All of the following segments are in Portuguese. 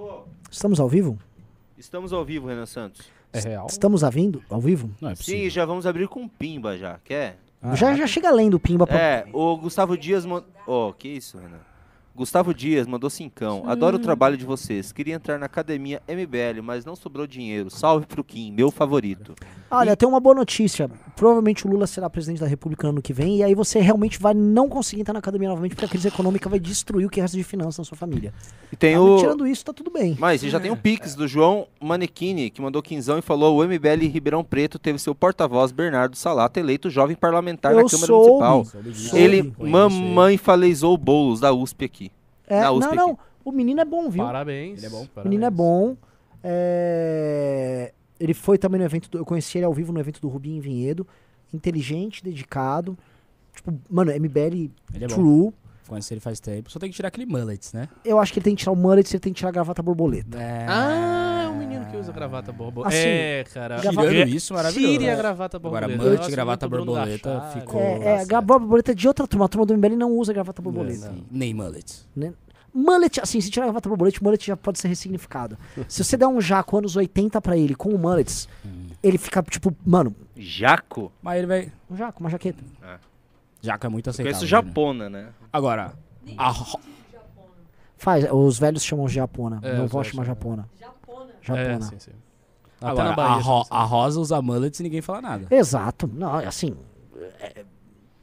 vivo! Estamos ao vivo? Estamos ao vivo, Renan Santos. É real? Estamos a vindo? Ao vivo? Não é possível. Sim, já vamos abrir com Pimba já, quer? Ah, já, já chega lendo o Pimba pra... É, o Gustavo Dias... Ó, que isso, Renan? Gustavo Dias mandou cincão. Adoro o trabalho de vocês. Queria entrar na academia MBL, mas não sobrou dinheiro. Salve pro Kim, meu favorito. Olha, tem uma boa notícia. Provavelmente o Lula será presidente da República no ano que vem, e aí você realmente vai não conseguir entrar na academia novamente, porque a crise econômica vai destruir o que resta de finanças na sua família. E tem Ah, o... Tirando isso, tá tudo bem. Mas já tem o Pix do João Manequini, que mandou quinzão e falou: o MBL Ribeirão Preto teve seu porta-voz, Bernardo Salata, eleito jovem parlamentar Eu na Câmara soube. Municipal. Soube. Ele ele. mamãe falezou Boulos da USP aqui. É, Na não, USP não. aqui. O menino é bom, viu? Parabéns. Ele é bom. O menino é bom. É, Ele foi também no evento. Do... Eu conheci ele ao vivo no evento do Rubinho em Vinhedo. Inteligente, dedicado. Tipo, mano, MBL Ele é Conheci ele faz tempo. Só tem que tirar aquele mullet, né? Eu acho que ele tem que tirar o mullet, ele tem que tirar a gravata borboleta. É... Ah, é o menino que usa gravata borboleta. Assim, é, cara. gravata- Tirando isso, maravilhoso. Tire a gravata Agora, borboleta. mullet, Nossa, gravata borboleta, Gachari. ficou- É, é a certo. gravata borboleta é de outra turma. A turma do MBL não usa gravata borboleta. Sim, Nem mullet. Mullet, assim, se tirar a gravata borboleta, o mullet já pode ser ressignificado. se você der um jaco anos 80 pra ele com o mullets, ele fica tipo, mano, Jaco? Mas ele vai... um jaco, uma jaqueta. Jaco é muito aceitável. conheço né? Japona, né? Agora, a ro- Faz, os velhos chamam de japona. É, Meu avó chama japona. É, Japona. sim, sim. Até Agora, na a, Bahia. ro- sim, a Rosa usa mullets e ninguém fala nada. Exato. Não, assim, é,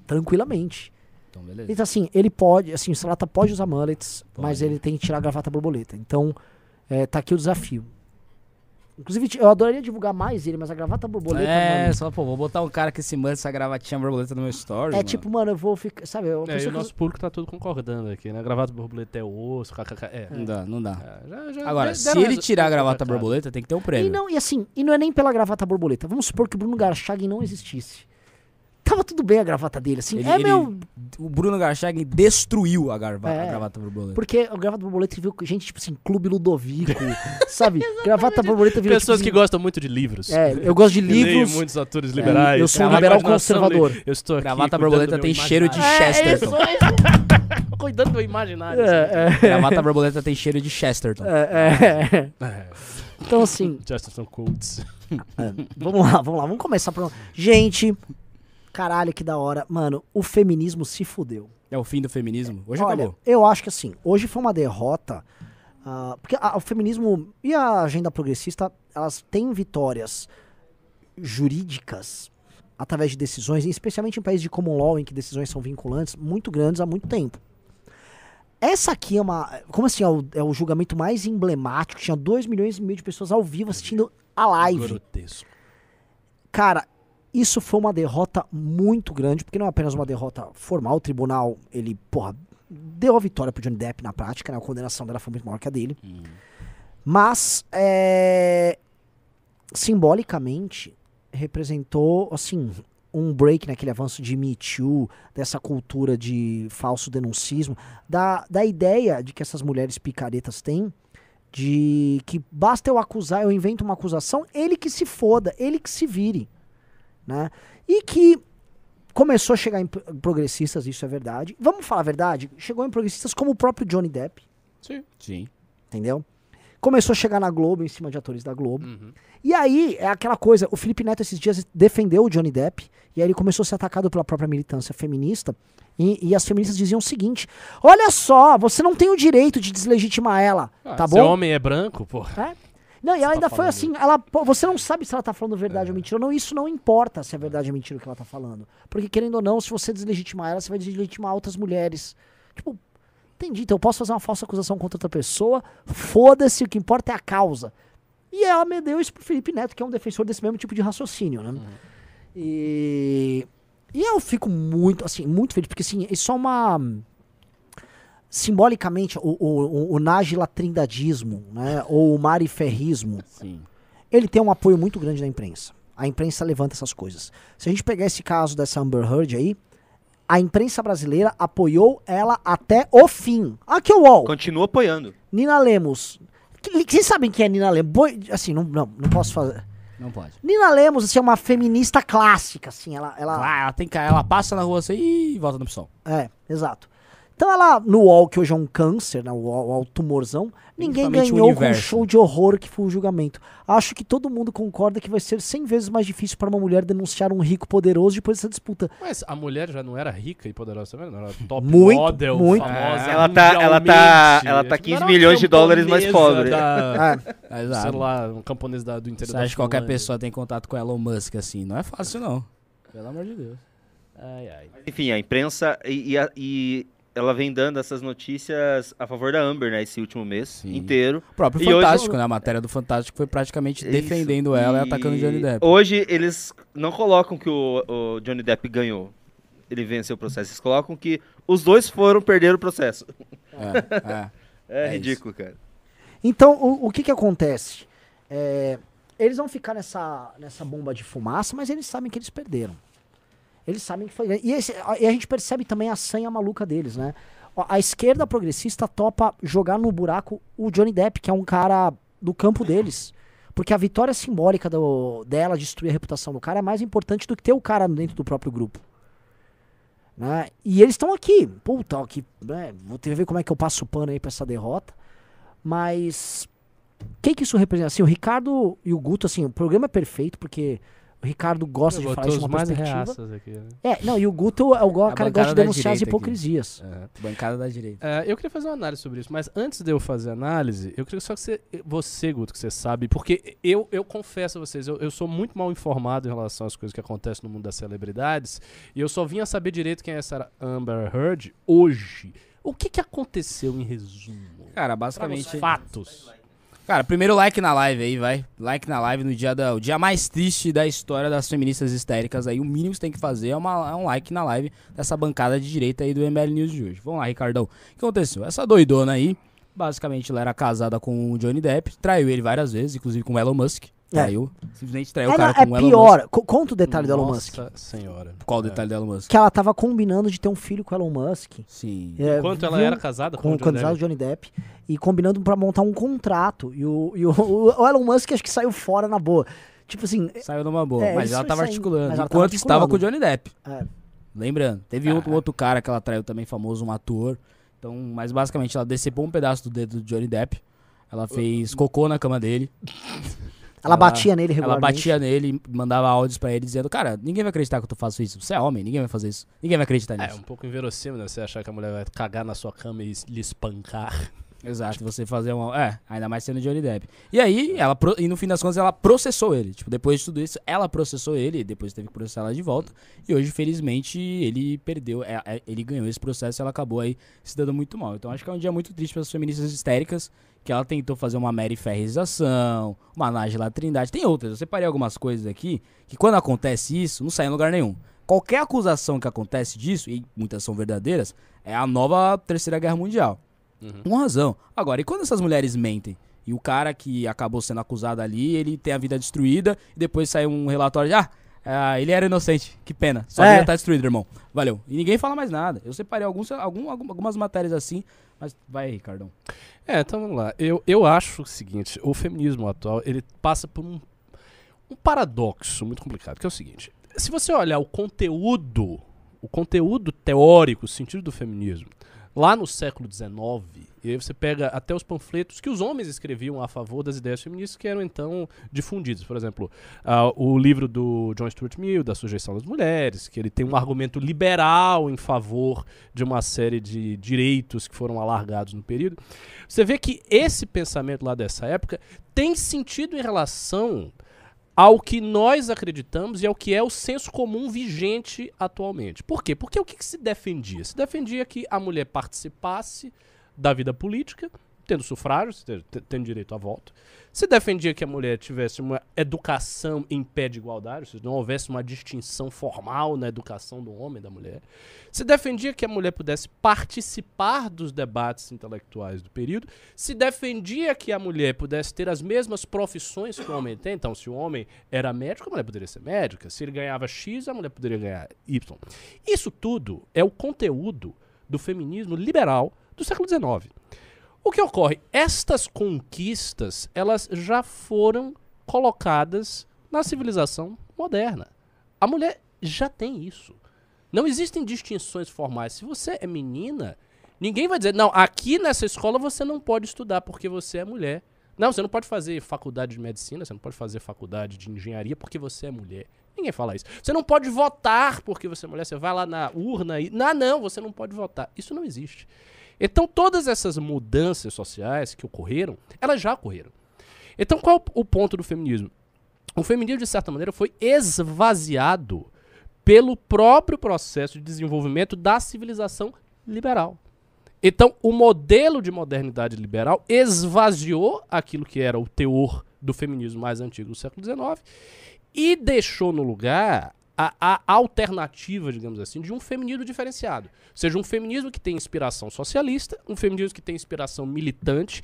tranquilamente. Então, beleza. Então, assim, ele pode, assim, o Salata pode usar mullets, mas Pode. ele tem que tirar a gravata borboleta. Então, é, tá aqui o desafio. Inclusive, eu adoraria divulgar mais ele, mas a gravata borboleta, É, mano, só, pô, vou botar um cara com esse mullet, essa gravatinha borboleta no meu story, é mano. tipo, mano, eu vou ficar, sabe, eu É, e o que- nosso público tá tudo concordando aqui, né? Gravata borboleta é osso, kkk. É. Não dá, não dá. É, já- já Agora, se ele tirar a gravata borboleta, tem que ter um E prêmio. não, e assim, e não é nem pela gravata borboleta. Vamos supor que o Bruno Garchagin não existisse. Tava tudo bem a gravata dele, assim. Ele- é ele- meu. O Bruno Garchagin destruiu a, garva- É. a gravata borboleta. Porque a gravata borboleta viu gente, tipo assim, Clube Ludovico, sabe? Gravata borboleta virou Pessoas tipo, que gostam muito de livros. É, eu gosto de livros. muitos autores liberais. eu sou um liberal conservador. Eu estou aqui Gravata borboleta tem cheiro de. Chesterton. É, Cuidando do imaginário. É, é, Gravata borboleta tem cheiro de Chesterton. é, é. É. Então, assim, Chesterton Codes. vamos lá, vamos lá, vamos começar por. Gente, caralho, que da hora. Mano, o feminismo se fudeu. É o fim do feminismo. Hoje Olha, acabou. eu acho que assim, hoje foi uma derrota. ah, porque a- o feminismo e a agenda progressista, elas têm vitórias jurídicas através de decisões, especialmente em países de common law, em que decisões são vinculantes, muito grandes há muito tempo. Essa aqui é uma. Como assim? É o, é o julgamento mais emblemático. Tinha 2 milhões e meio de pessoas ao vivo assistindo a live. Grotesco. Cara, isso foi uma derrota muito grande, porque não é apenas uma derrota formal, o tribunal, ele, porra, deu a vitória pro Johnny Depp na prática, né? A condenação dela foi muito maior que a dele. Mas, é, simbolicamente, representou, assim, um break naquele avanço de Me Too, dessa cultura de falso denuncismo, da, da ideia de que essas mulheres picaretas têm, de que basta eu acusar, eu invento uma acusação, ele que se foda, ele que se vire, né? E que começou a chegar em pro- progressistas, isso é verdade. Vamos falar a verdade? Chegou em progressistas como o próprio Johnny Depp, Sim. Sim. entendeu? Começou a chegar na Globo, em cima de atores da Globo. Uhum. E aí, é aquela coisa, o Felipe Neto esses dias defendeu o Johnny Depp, e aí ele começou a ser atacado pela própria militância feminista, e, e as feministas diziam o seguinte, olha só, você não tem o direito de deslegitimar ela, Ah, tá se bom? homem é branco, pô. É? Não, e ela tá ainda foi falando? assim, ela, você não sabe se ela tá falando verdade ou mentira não, isso não importa se é verdade ou mentira o que ela tá falando. Porque querendo ou não, se você deslegitimar ela, você vai deslegitimar outras mulheres. Tipo, entendi, então eu posso fazer uma falsa acusação contra outra pessoa, foda-se, o que importa é a causa. E ela me deu isso pro Felipe Neto, que é um defensor desse mesmo tipo de raciocínio, né? E, e eu fico muito, assim, muito feliz, porque assim, isso é uma simbolicamente, o, o, o, o nagilatrindadismo, né, ou o mariferrismo, Sim. ele tem um apoio muito grande da imprensa. A imprensa levanta essas coisas. Se a gente pegar esse caso dessa Amber Heard aí, a imprensa brasileira apoiou ela até o fim. Aqui é o UOL. Continua apoiando. Nina Lemos. Que- Vocês sabem quem é Nina Lemos? Boi- assim, não, não, não posso fazer. Não pode. Nina Lemos, assim, é uma feminista clássica, assim, ela... ela Ah, ela tem que. Ela passa na rua assim e volta no pessoal. É, exato. Então ela, no UOL, que hoje é um câncer, né, o UOL, UOL tumorzão, ninguém o ganhou com o universo. show de horror que foi o julgamento. Acho que todo mundo concorda que vai ser 100 vezes mais difícil para uma mulher denunciar um rico poderoso depois dessa disputa. Mas a mulher já não era rica e poderosa também? Não era top Muito, model, muito. famosa Ela tá- ela tá- ela tá mundialmente. 15 Não era uma milhões de dólares mais pobre. Da, É, Exato. sei lá, um camponês da, do interior Você da acha que qualquer pessoa tem contato com Elon Musk assim? Não é fácil, não. Pelo amor de Deus. Ai, ai. Enfim, a imprensa e, e a- e ela vem dando essas notícias a favor da Amber, né? Esse último mês Sim. inteiro. O próprio E hoje- Fantástico, né? A matéria do Fantástico foi praticamente Isso. defendendo ela e atacando o Johnny Depp. Hoje eles não colocam que o, o Johnny Depp ganhou. Ele venceu o processo. Eles colocam que os dois foram perder o processo. É, é. É, É ridículo, cara. Então, o, o que que acontece? É, eles vão ficar nessa, nessa bomba de fumaça, mas eles sabem que eles perderam. Eles sabem que foi. E, esse- a- e a gente percebe também a sanha maluca deles, né? A esquerda progressista topa jogar no buraco o Johnny Depp, que é um cara do campo deles. Porque a vitória simbólica do- dela destruir a reputação do cara é mais importante do que ter o cara dentro do próprio grupo. Né? E eles estão aqui. Puta, ó, que, né, vou ter que ver como é que eu passo o pano aí pra essa derrota. Mas o que, que isso representa? Assim, o Ricardo e o Guto, assim, o programa é perfeito porque o Ricardo gosta de falar isso uma mais perspectiva. aqui, né? É, não, e o Guto é o go- cara gosta de denunciar as hipocrisias. É. Bancada da direita. É, eu queria fazer uma análise sobre isso, mas antes de eu fazer análise, eu queria só que você, você Guto, que você sabe, porque eu, eu confesso a vocês, eu, eu sou muito mal informado em relação às coisas que acontecem no mundo das celebridades, e eu só vim a saber direito quem é essa Amber Heard hoje. O que, que aconteceu em resumo? Cara, basicamente. os fatos. Cara, primeiro like na live aí, vai. Like na live no dia da, o dia mais triste da história das feministas histéricas aí. O mínimo que você tem que fazer é, uma- é um like na live dessa bancada de direita aí do ML News de hoje. Vamos lá, Ricardão. O que aconteceu? Essa doidona aí, basicamente ela era casada com o Johnny Depp, traiu ele várias vezes, inclusive com o Elon Musk. Traiu. Simplesmente traiu o Ela cara é com o Elon pior. Musk. Co- Conta o detalhe do Elon Musk. Nossa senhora. Qual o É. detalhe do Elon Musk? Que ela tava combinando de ter um filho com o Elon Musk. Sim. É, Enquanto ela viu? era casada com, com o o Johnny candidato Depp. Johnny Depp e combinando pra montar um contrato. E o, e o, o Elon Musk acho que saiu fora na boa. Tipo assim, Saiu numa boa, É, mas ela foi tava saindo, articulando. mas ela enquanto tava estava com o. Johnny Depp. É. Lembrando, teve outro, outro cara que ela traiu também, famoso, um ator. Então, mas basicamente ela decepou um pedaço do dedo do Johnny Depp. Ela fez cocô na cama dele. ela, Ela- batia nele Ela regularmente. batia nele, mandava áudios pra ele dizendo: Cara, ninguém vai acreditar que eu faço isso. Você é homem, ninguém vai fazer isso. Ninguém vai acreditar É, nisso. um pouco inverossímil, né? Você achar que a mulher vai cagar na sua cama e lhe espancar. Exato, você fazer uma. É, ainda mais sendo Johnny Depp. E aí, ela pro- e no fim das contas, ela processou ele. Tipo, depois de tudo isso, ela processou ele, depois teve que processar ela de volta. E hoje, felizmente, ele perdeu. é, é, ele ganhou esse processo e ela acabou aí se dando muito mal. Então acho que é um dia muito triste para as feministas histéricas. Que ela tentou fazer uma Mary Ferrização, uma Nájila Trindade. Tem outras. Eu separei algumas coisas aqui que quando acontece isso, não sai em lugar nenhum. Qualquer acusação que acontece disso, e muitas são verdadeiras, é a nova Terceira Guerra Mundial. Com razão. Agora, e quando essas mulheres mentem? E o cara que acabou sendo acusado ali, ele tem a vida destruída, e depois sai um relatório de, ah, ah, ele era inocente, que pena. Sua É. tá destruída, irmão. Valeu. E ninguém fala mais nada. Eu separei alguns, algum, algum- algumas matérias assim, mas vai, Ricardão. É, então vamos lá. Eu, eu acho o seguinte, o feminismo atual, ele passa por um, um paradoxo muito complicado, que é o seguinte. Se você olhar o conteúdo, o conteúdo teórico, o sentido do feminismo, lá no século XIX, e aí você pega até os panfletos que os homens escreviam a favor das ideias feministas que eram então difundidas. Por exemplo, ah, o livro do John Stuart Mill, da sujeição das mulheres, que ele tem um argumento liberal em favor de uma série de direitos que foram alargados no período. Você vê que esse pensamento lá dessa época tem sentido em relação ao que nós acreditamos e ao que é o senso comum vigente atualmente. Por quê? Porque o que, que se defendia? Se defendia que a mulher participasse da vida política, tendo sufrágio, te- te- tendo direito a voto. Se defendia que a mulher tivesse uma educação em pé de igualdade, seja, não houvesse uma distinção formal na educação do homem e da mulher. Se defendia que a mulher pudesse participar dos debates intelectuais do período. Se defendia que a mulher pudesse ter as mesmas profissões que o homem tem. Então, se o homem era médico, a mulher poderia ser médica. Se ele ganhava X, a mulher poderia ganhar Y. Isso tudo é o conteúdo do feminismo liberal do século XIX. O que ocorre? Estas conquistas, elas já foram colocadas na civilização moderna. A mulher já tem isso. Não existem distinções formais. Se você é menina, Ninguém vai dizer, não, aqui nessa escola você não pode estudar porque você é mulher. Não, você não pode fazer faculdade de medicina, você não pode fazer faculdade de engenharia porque você é mulher. Ninguém fala isso. Você não pode votar porque você é mulher. Você vai lá na urna e. Não, não, você não pode votar. Isso não existe. Então, todas essas mudanças sociais que ocorreram, elas já ocorreram. Então, qual o ponto do feminismo? O feminismo, de certa maneira, foi esvaziado pelo próprio processo de desenvolvimento da civilização liberal. Então, o modelo de modernidade liberal esvaziou aquilo que era o teor do feminismo mais antigo do século XIX e deixou no lugar a, a, alternativa, digamos assim, de um feminismo diferenciado. Ou seja, um feminismo que tem inspiração socialista, um feminismo que tem inspiração militante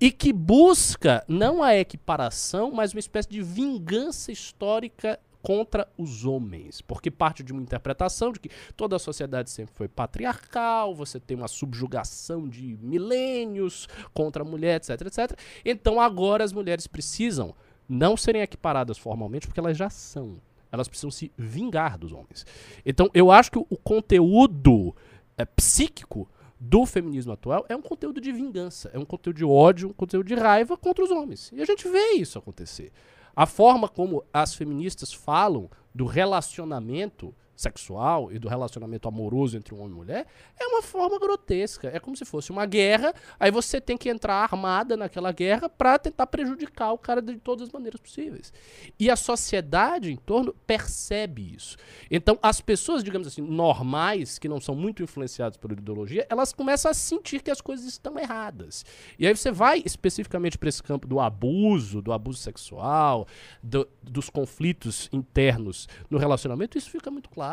e que busca não a equiparação, mas uma espécie de vingança histórica contra os homens, porque parte de uma interpretação de que toda a sociedade sempre foi patriarcal, você tem uma subjugação de milênios contra a mulher, etc, etc. Então agora as mulheres precisam não serem equiparadas formalmente, porque elas já são. Elas precisam se vingar dos homens. Então eu acho que o conteúdo é, psíquico do feminismo atual é um conteúdo de vingança, é um conteúdo de ódio, um conteúdo de raiva contra os homens. E a gente vê isso acontecer. A forma como as feministas falam do relacionamento sexual e do relacionamento amoroso entre um homem e mulher é uma forma grotesca. É como se fosse uma guerra, aí você tem que entrar armada naquela guerra para tentar prejudicar o cara de todas as maneiras possíveis. E a sociedade em torno percebe isso. Então, as pessoas, digamos assim, normais, que não são muito influenciadas por ideologia, elas começam a sentir que as coisas estão erradas. E aí você vai especificamente para esse campo do abuso, do abuso sexual, do, dos conflitos internos no relacionamento, isso fica muito claro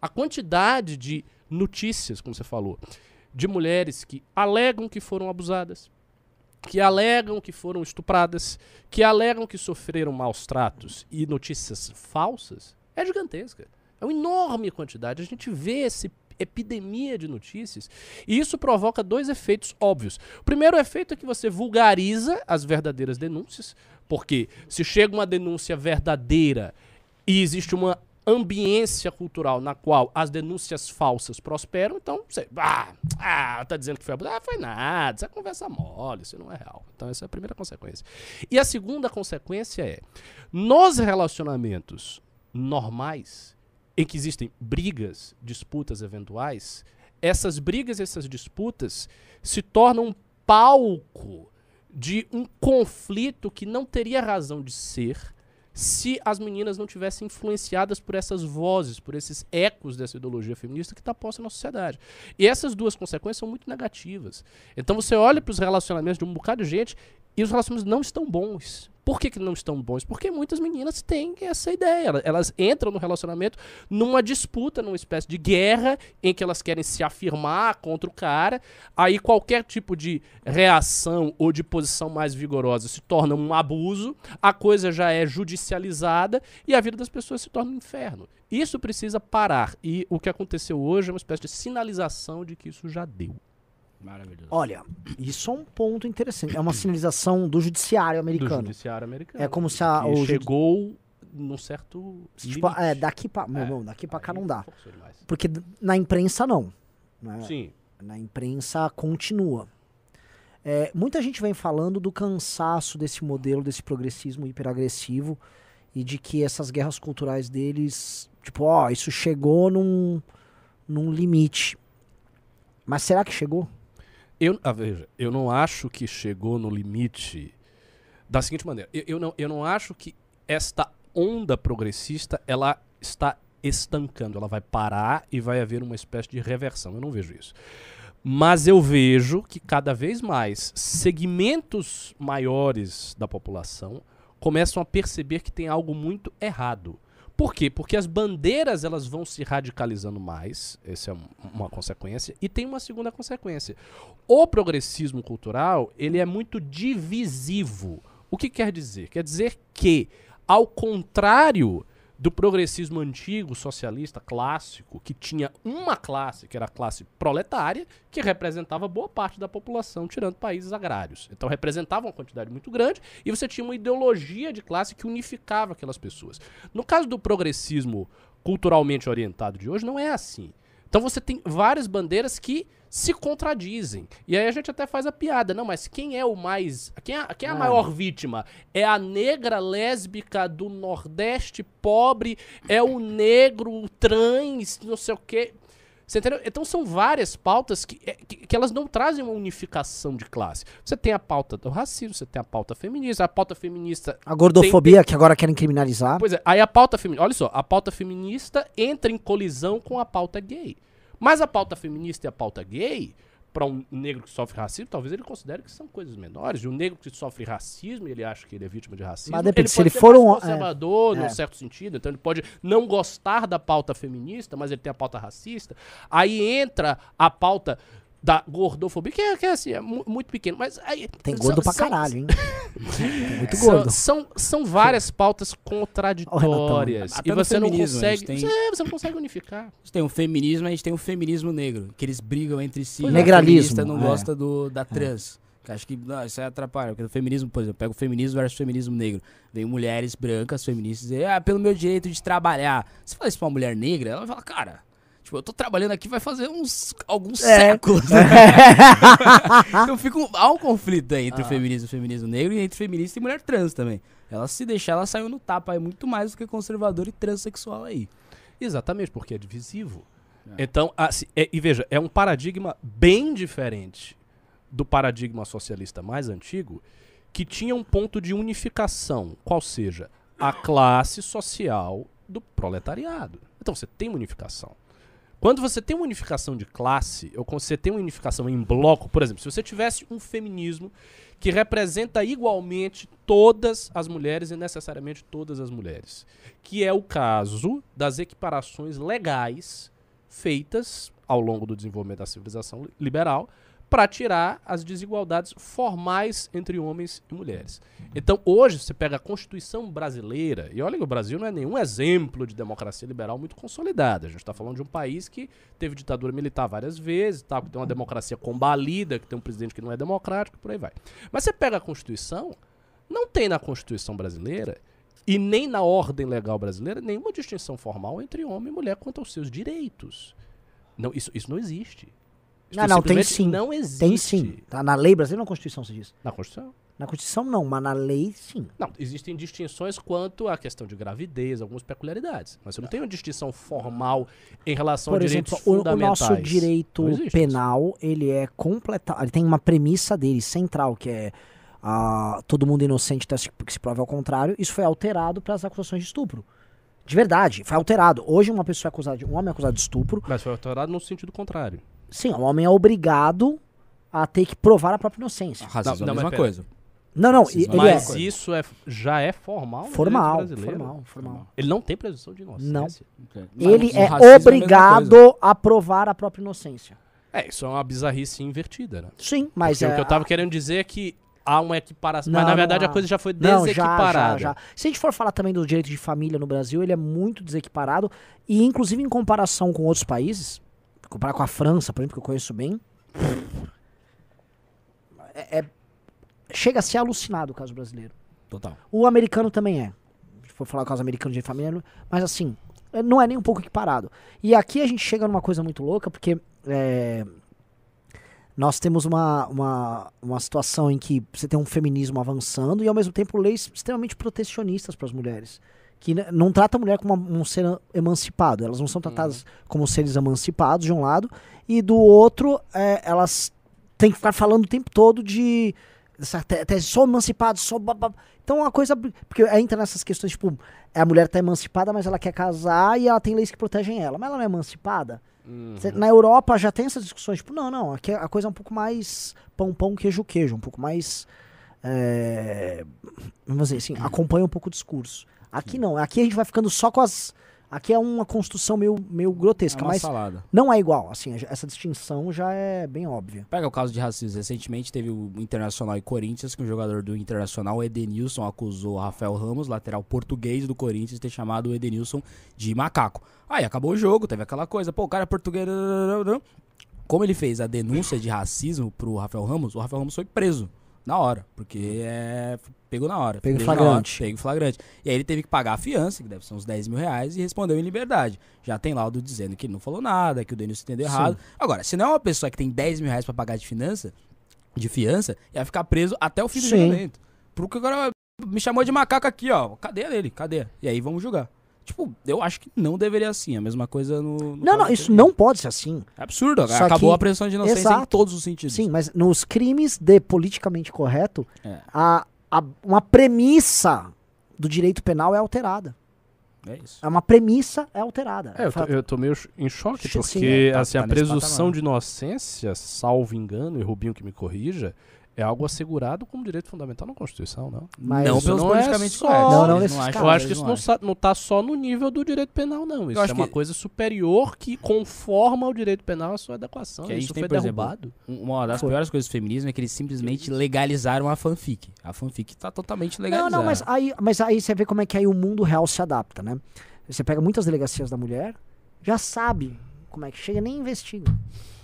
A quantidade de notícias, como você falou, de mulheres que alegam que foram abusadas, que alegam que foram estupradas, que alegam que sofreram maus tratos e notícias falsas, é gigantesca. É uma enorme quantidade. A gente vê essa epidemia de notícias e isso provoca dois efeitos óbvios. O primeiro efeito é que você vulgariza as verdadeiras denúncias, porque se chega uma denúncia verdadeira e existe uma ambiência cultural na qual as denúncias falsas prosperam, então você, ah, ah tá dizendo que foi abuso, ah, foi nada, isso é conversa mole, isso não é real. Então essa é a primeira consequência. E a segunda consequência é, nos relacionamentos normais, em que existem brigas, disputas eventuais, essas brigas, essas disputas se tornam um palco de um conflito que não teria razão de ser, se as meninas não tivessem influenciadas por essas vozes, por esses ecos dessa ideologia feminista que está posta na sociedade. E essas duas consequências são muito negativas. Então você olha para os relacionamentos de um bocado de gente e os relacionamentos não estão bons. Por que, que não estão bons? Porque muitas meninas têm essa ideia. Elas entram no relacionamento numa disputa, numa espécie de guerra, em que elas querem se afirmar contra o cara. Aí qualquer tipo de reação ou de posição mais vigorosa se torna um abuso, a coisa já é judicializada e a vida das pessoas se torna um inferno. Isso precisa parar. E o que aconteceu hoje é uma espécie de sinalização de que isso já deu. Maravilhoso. Olha, isso é um ponto interessante. É uma sinalização do judiciário americano. Do judiciário americano. É como se a, o chegou num certo tipo, é, daqui para é, não, daqui para cá não dá. Porque na imprensa não. Né? Sim. Na imprensa continua. É, muita gente vem falando do cansaço desse modelo, desse progressismo hiperagressivo e de que essas guerras culturais deles, tipo, ó, isso chegou num, num limite. Mas será que chegou? Eu, ah, veja, eu não acho que chegou no limite da seguinte maneira. Eu, eu, não, eu não acho que esta onda progressista ela está estancando. Ela vai parar e vai haver uma espécie de reversão. Eu não vejo isso. Mas eu vejo que cada vez mais segmentos maiores da população começam a perceber que tem algo muito errado. Por quê? Porque as bandeiras elas vão se radicalizando mais, essa é uma consequência, e tem uma segunda consequência. O progressismo cultural, ele é muito divisivo. O que quer dizer? Quer dizer que, ao contrário do progressismo antigo, socialista, clássico, que tinha uma classe, que era a classe proletária, que representava boa parte da população, tirando países agrários. Então representava uma quantidade muito grande e você tinha uma ideologia de classe que unificava aquelas pessoas. No caso do progressismo culturalmente orientado de hoje, não é assim. Então você tem várias bandeiras que se contradizem. E aí a gente até faz a piada. Não, mas quem é o mais. Quem é, quem é a Ah. maior vítima? É a negra lésbica do Nordeste pobre? É o negro trans, não sei o quê? Você entendeu? Então são várias pautas que, é, que, que elas não trazem uma unificação de classe. Você tem a pauta do racismo, você tem a pauta feminista, a pauta feminista A gordofobia, que agora querem criminalizar. Pois é, aí a pauta feminista. Olha só, a pauta feminista entra em colisão com a pauta gay. Mas a pauta feminista e a pauta gay, para um negro que sofre racismo, talvez ele considere que são coisas menores. E um negro que sofre racismo, ele acha que ele é vítima de racismo. Mas depende, ele se ele ser for um- conservador, é. num certo sentido. Então ele pode não gostar da pauta feminista, mas ele tem a pauta racista. Aí entra a pauta da gordofobia, que é, que é assim, é mu- muito pequeno. Mas aí. Tem são- gordo pra são- caralho, hein? Tem muito são, gordo. são, são várias pautas contraditórias. E você não a consegue. tem- Você, você não consegue unificar. A gente tem o feminismo, a gente tem o feminismo negro, que eles brigam entre si. Pois A é. Negralismo, feminista não é. gosta do, da trans. Que acho que não, isso aí atrapalha. Porque o feminismo, por exemplo, pega o feminismo versus o feminismo negro. Vem mulheres brancas, feministas, dizer, ah, pelo meu direito de trabalhar. Você fala isso pra uma mulher negra, ela vai falar, cara, tipo, eu tô trabalhando aqui vai fazer uns alguns É. séculos. então fica um- há um conflito aí entre o feminismo e o feminismo negro e entre feminista e mulher trans também. Ela se deixar, ela saiu no tapa aí muito mais do que conservador e transexual aí. Exatamente, porque é divisivo. Então, assim, é- e veja, é um paradigma bem diferente do paradigma socialista mais antigo, que tinha um ponto de unificação, qual seja a classe social do proletariado. Então você tem uma unificação. Quando você tem uma unificação de classe, ou quando você tem uma unificação em bloco, por exemplo, se você tivesse um feminismo que representa igualmente todas as mulheres e necessariamente todas as mulheres, que é o caso das equiparações legais feitas ao longo do desenvolvimento da civilização liberal para tirar as desigualdades formais entre homens e mulheres. Então, hoje, você pega a Constituição brasileira, e olha que o Brasil não é nenhum exemplo de democracia liberal muito consolidada. A gente está falando de um país que teve ditadura militar várias vezes, tá, que tem uma democracia combalida, que tem um presidente que não é democrático, por aí vai. Mas você pega a Constituição, não tem na Constituição brasileira e nem na ordem legal brasileira nenhuma distinção formal entre homem e mulher quanto aos seus direitos. Não, isso, isso não existe. Isso Não, não, tem sim. Não existe. Tem sim. Tá na lei brasileira ou na Constituição, você diz? Na Constituição. Na Constituição não, mas na lei sim. Não, existem distinções quanto à questão de gravidez, algumas peculiaridades. Mas você não tem uma distinção formal em relação Por a exemplo, direitos o, o fundamentais. nosso direito penal, ele é completa, ele tem uma premissa dele central, que é ah, todo mundo inocente até se- que se prove ao contrário. Isso foi alterado para as acusações de estupro. De verdade, foi alterado. Hoje uma pessoa é acusada de um homem é acusado de estupro, Mas foi alterado no sentido contrário. Sim, o homem é obrigado a ter que provar a própria inocência. Racismo Não, é não, a mesma coisa. Não, não, ele é Mas é isso é, já é formal formal, formal, formal. Ele não tem presunção de inocência. Ele Mas o é racismo a mesma obrigado coisa. a provar a própria inocência. É, isso é uma bizarrice invertida, né? Sim, mas Porque é, o que eu tava querendo dizer é que há uma equiparação. Não, mas na não verdade a coisa já foi Não, já, desequiparada. já, já. Se a gente for falar também do direito de família no Brasil, ele é muito desequiparado. E, inclusive, em comparação com outros países, comparar com a França, por exemplo, que eu conheço bem, é, é- chega a ser alucinado o caso brasileiro. Total. O americano também é. Se for falar o caso americano de família, mas assim, não é nem um pouco equiparado. E aqui a gente chega numa coisa muito louca, porque é, nós temos uma, uma, uma situação em que você tem um feminismo avançando e ao mesmo tempo leis extremamente protecionistas para as mulheres. Que não trata a mulher como uma- um ser emancipado. Elas não são tratadas como seres emancipados, de um lado, e do outro, é, elas têm que ficar falando o tempo todo de. Tese, sou emancipado, sou. Então é uma coisa. Porque entra nessas questões, tipo, a mulher tá emancipada, mas ela quer casar e ela tem leis que protegem ela. Mas ela não é emancipada. Uhum. Na Europa já tem essas discussões, tipo, não, não, aqui a coisa é um pouco mais pão, pão, queijo, queijo, um pouco mais. é, vamos dizer assim, acompanha um pouco o discurso. Aqui não, aqui a gente vai ficando só com as. Aqui é uma construção meio, meio É grotesca, uma mas salada. não é igual, assim, essa distinção já é bem óbvia. Pega o caso de racismo. Recentemente teve o Internacional e Corinthians, que um jogador do Internacional, o Edenilson, acusou o Rafael Ramos, lateral português do Corinthians, de ter chamado o Edenilson de macaco. Aí acabou o jogo, teve aquela coisa, pô, o cara é português. Como ele fez a denúncia de racismo pro Rafael Ramos, o Rafael Ramos foi preso Na hora. Porque é. Pegou na hora. Pego em na hora, flagrante. Pego em flagrante. E aí ele teve que pagar a fiança, que deve ser uns 10 mil reais, e respondeu em liberdade. Já tem laudo dizendo que ele não falou nada, que o Denilson entendeu Sim. errado. Agora, se não é uma pessoa que tem 10 mil reais pra pagar de finança, de fiança, ia ficar preso até o fim do julgamento. Porque agora me chamou de macaco aqui, ó. Cadeia dele, cadeia. E aí vamos julgar. Tipo, eu acho que não deveria assim. A mesma coisa no. no Não, não, isso Denilson. não pode ser assim. É absurdo. Só Acabou que- a presunção de inocência em Exato. todos os sentidos. Sim, mas nos crimes de politicamente correto, É. a, a- uma premissa do direito penal é alterada. É isso. É uma premissa é alterada. É, eu tô, eu tô meio em choque, Sim, porque é, tá- assim, tá a presunção patamar. de inocência, salvo engano, e Rubinho que me corrija, é algo assegurado como direito fundamental na Constituição, não? Mas não pelos não é politicamente só- corretos. Não, não. Eu acho que isso não não, acham. sa- não tá só no nível do direito penal, não. Isso acho é uma que- coisa superior que conforma ao direito penal a sua adequação. Que a gente isso tem, foi por exemplo, derrubado. Um- Uma das Foi. piores coisas do feminismo é que eles simplesmente legalizaram a fanfic. A fanfic tá totalmente Não, legalizada. não, mas aí, mas aí você vê como é que aí o mundo real se adapta, né? Você pega muitas delegacias da mulher, já sabe como é que chega, nem investiga.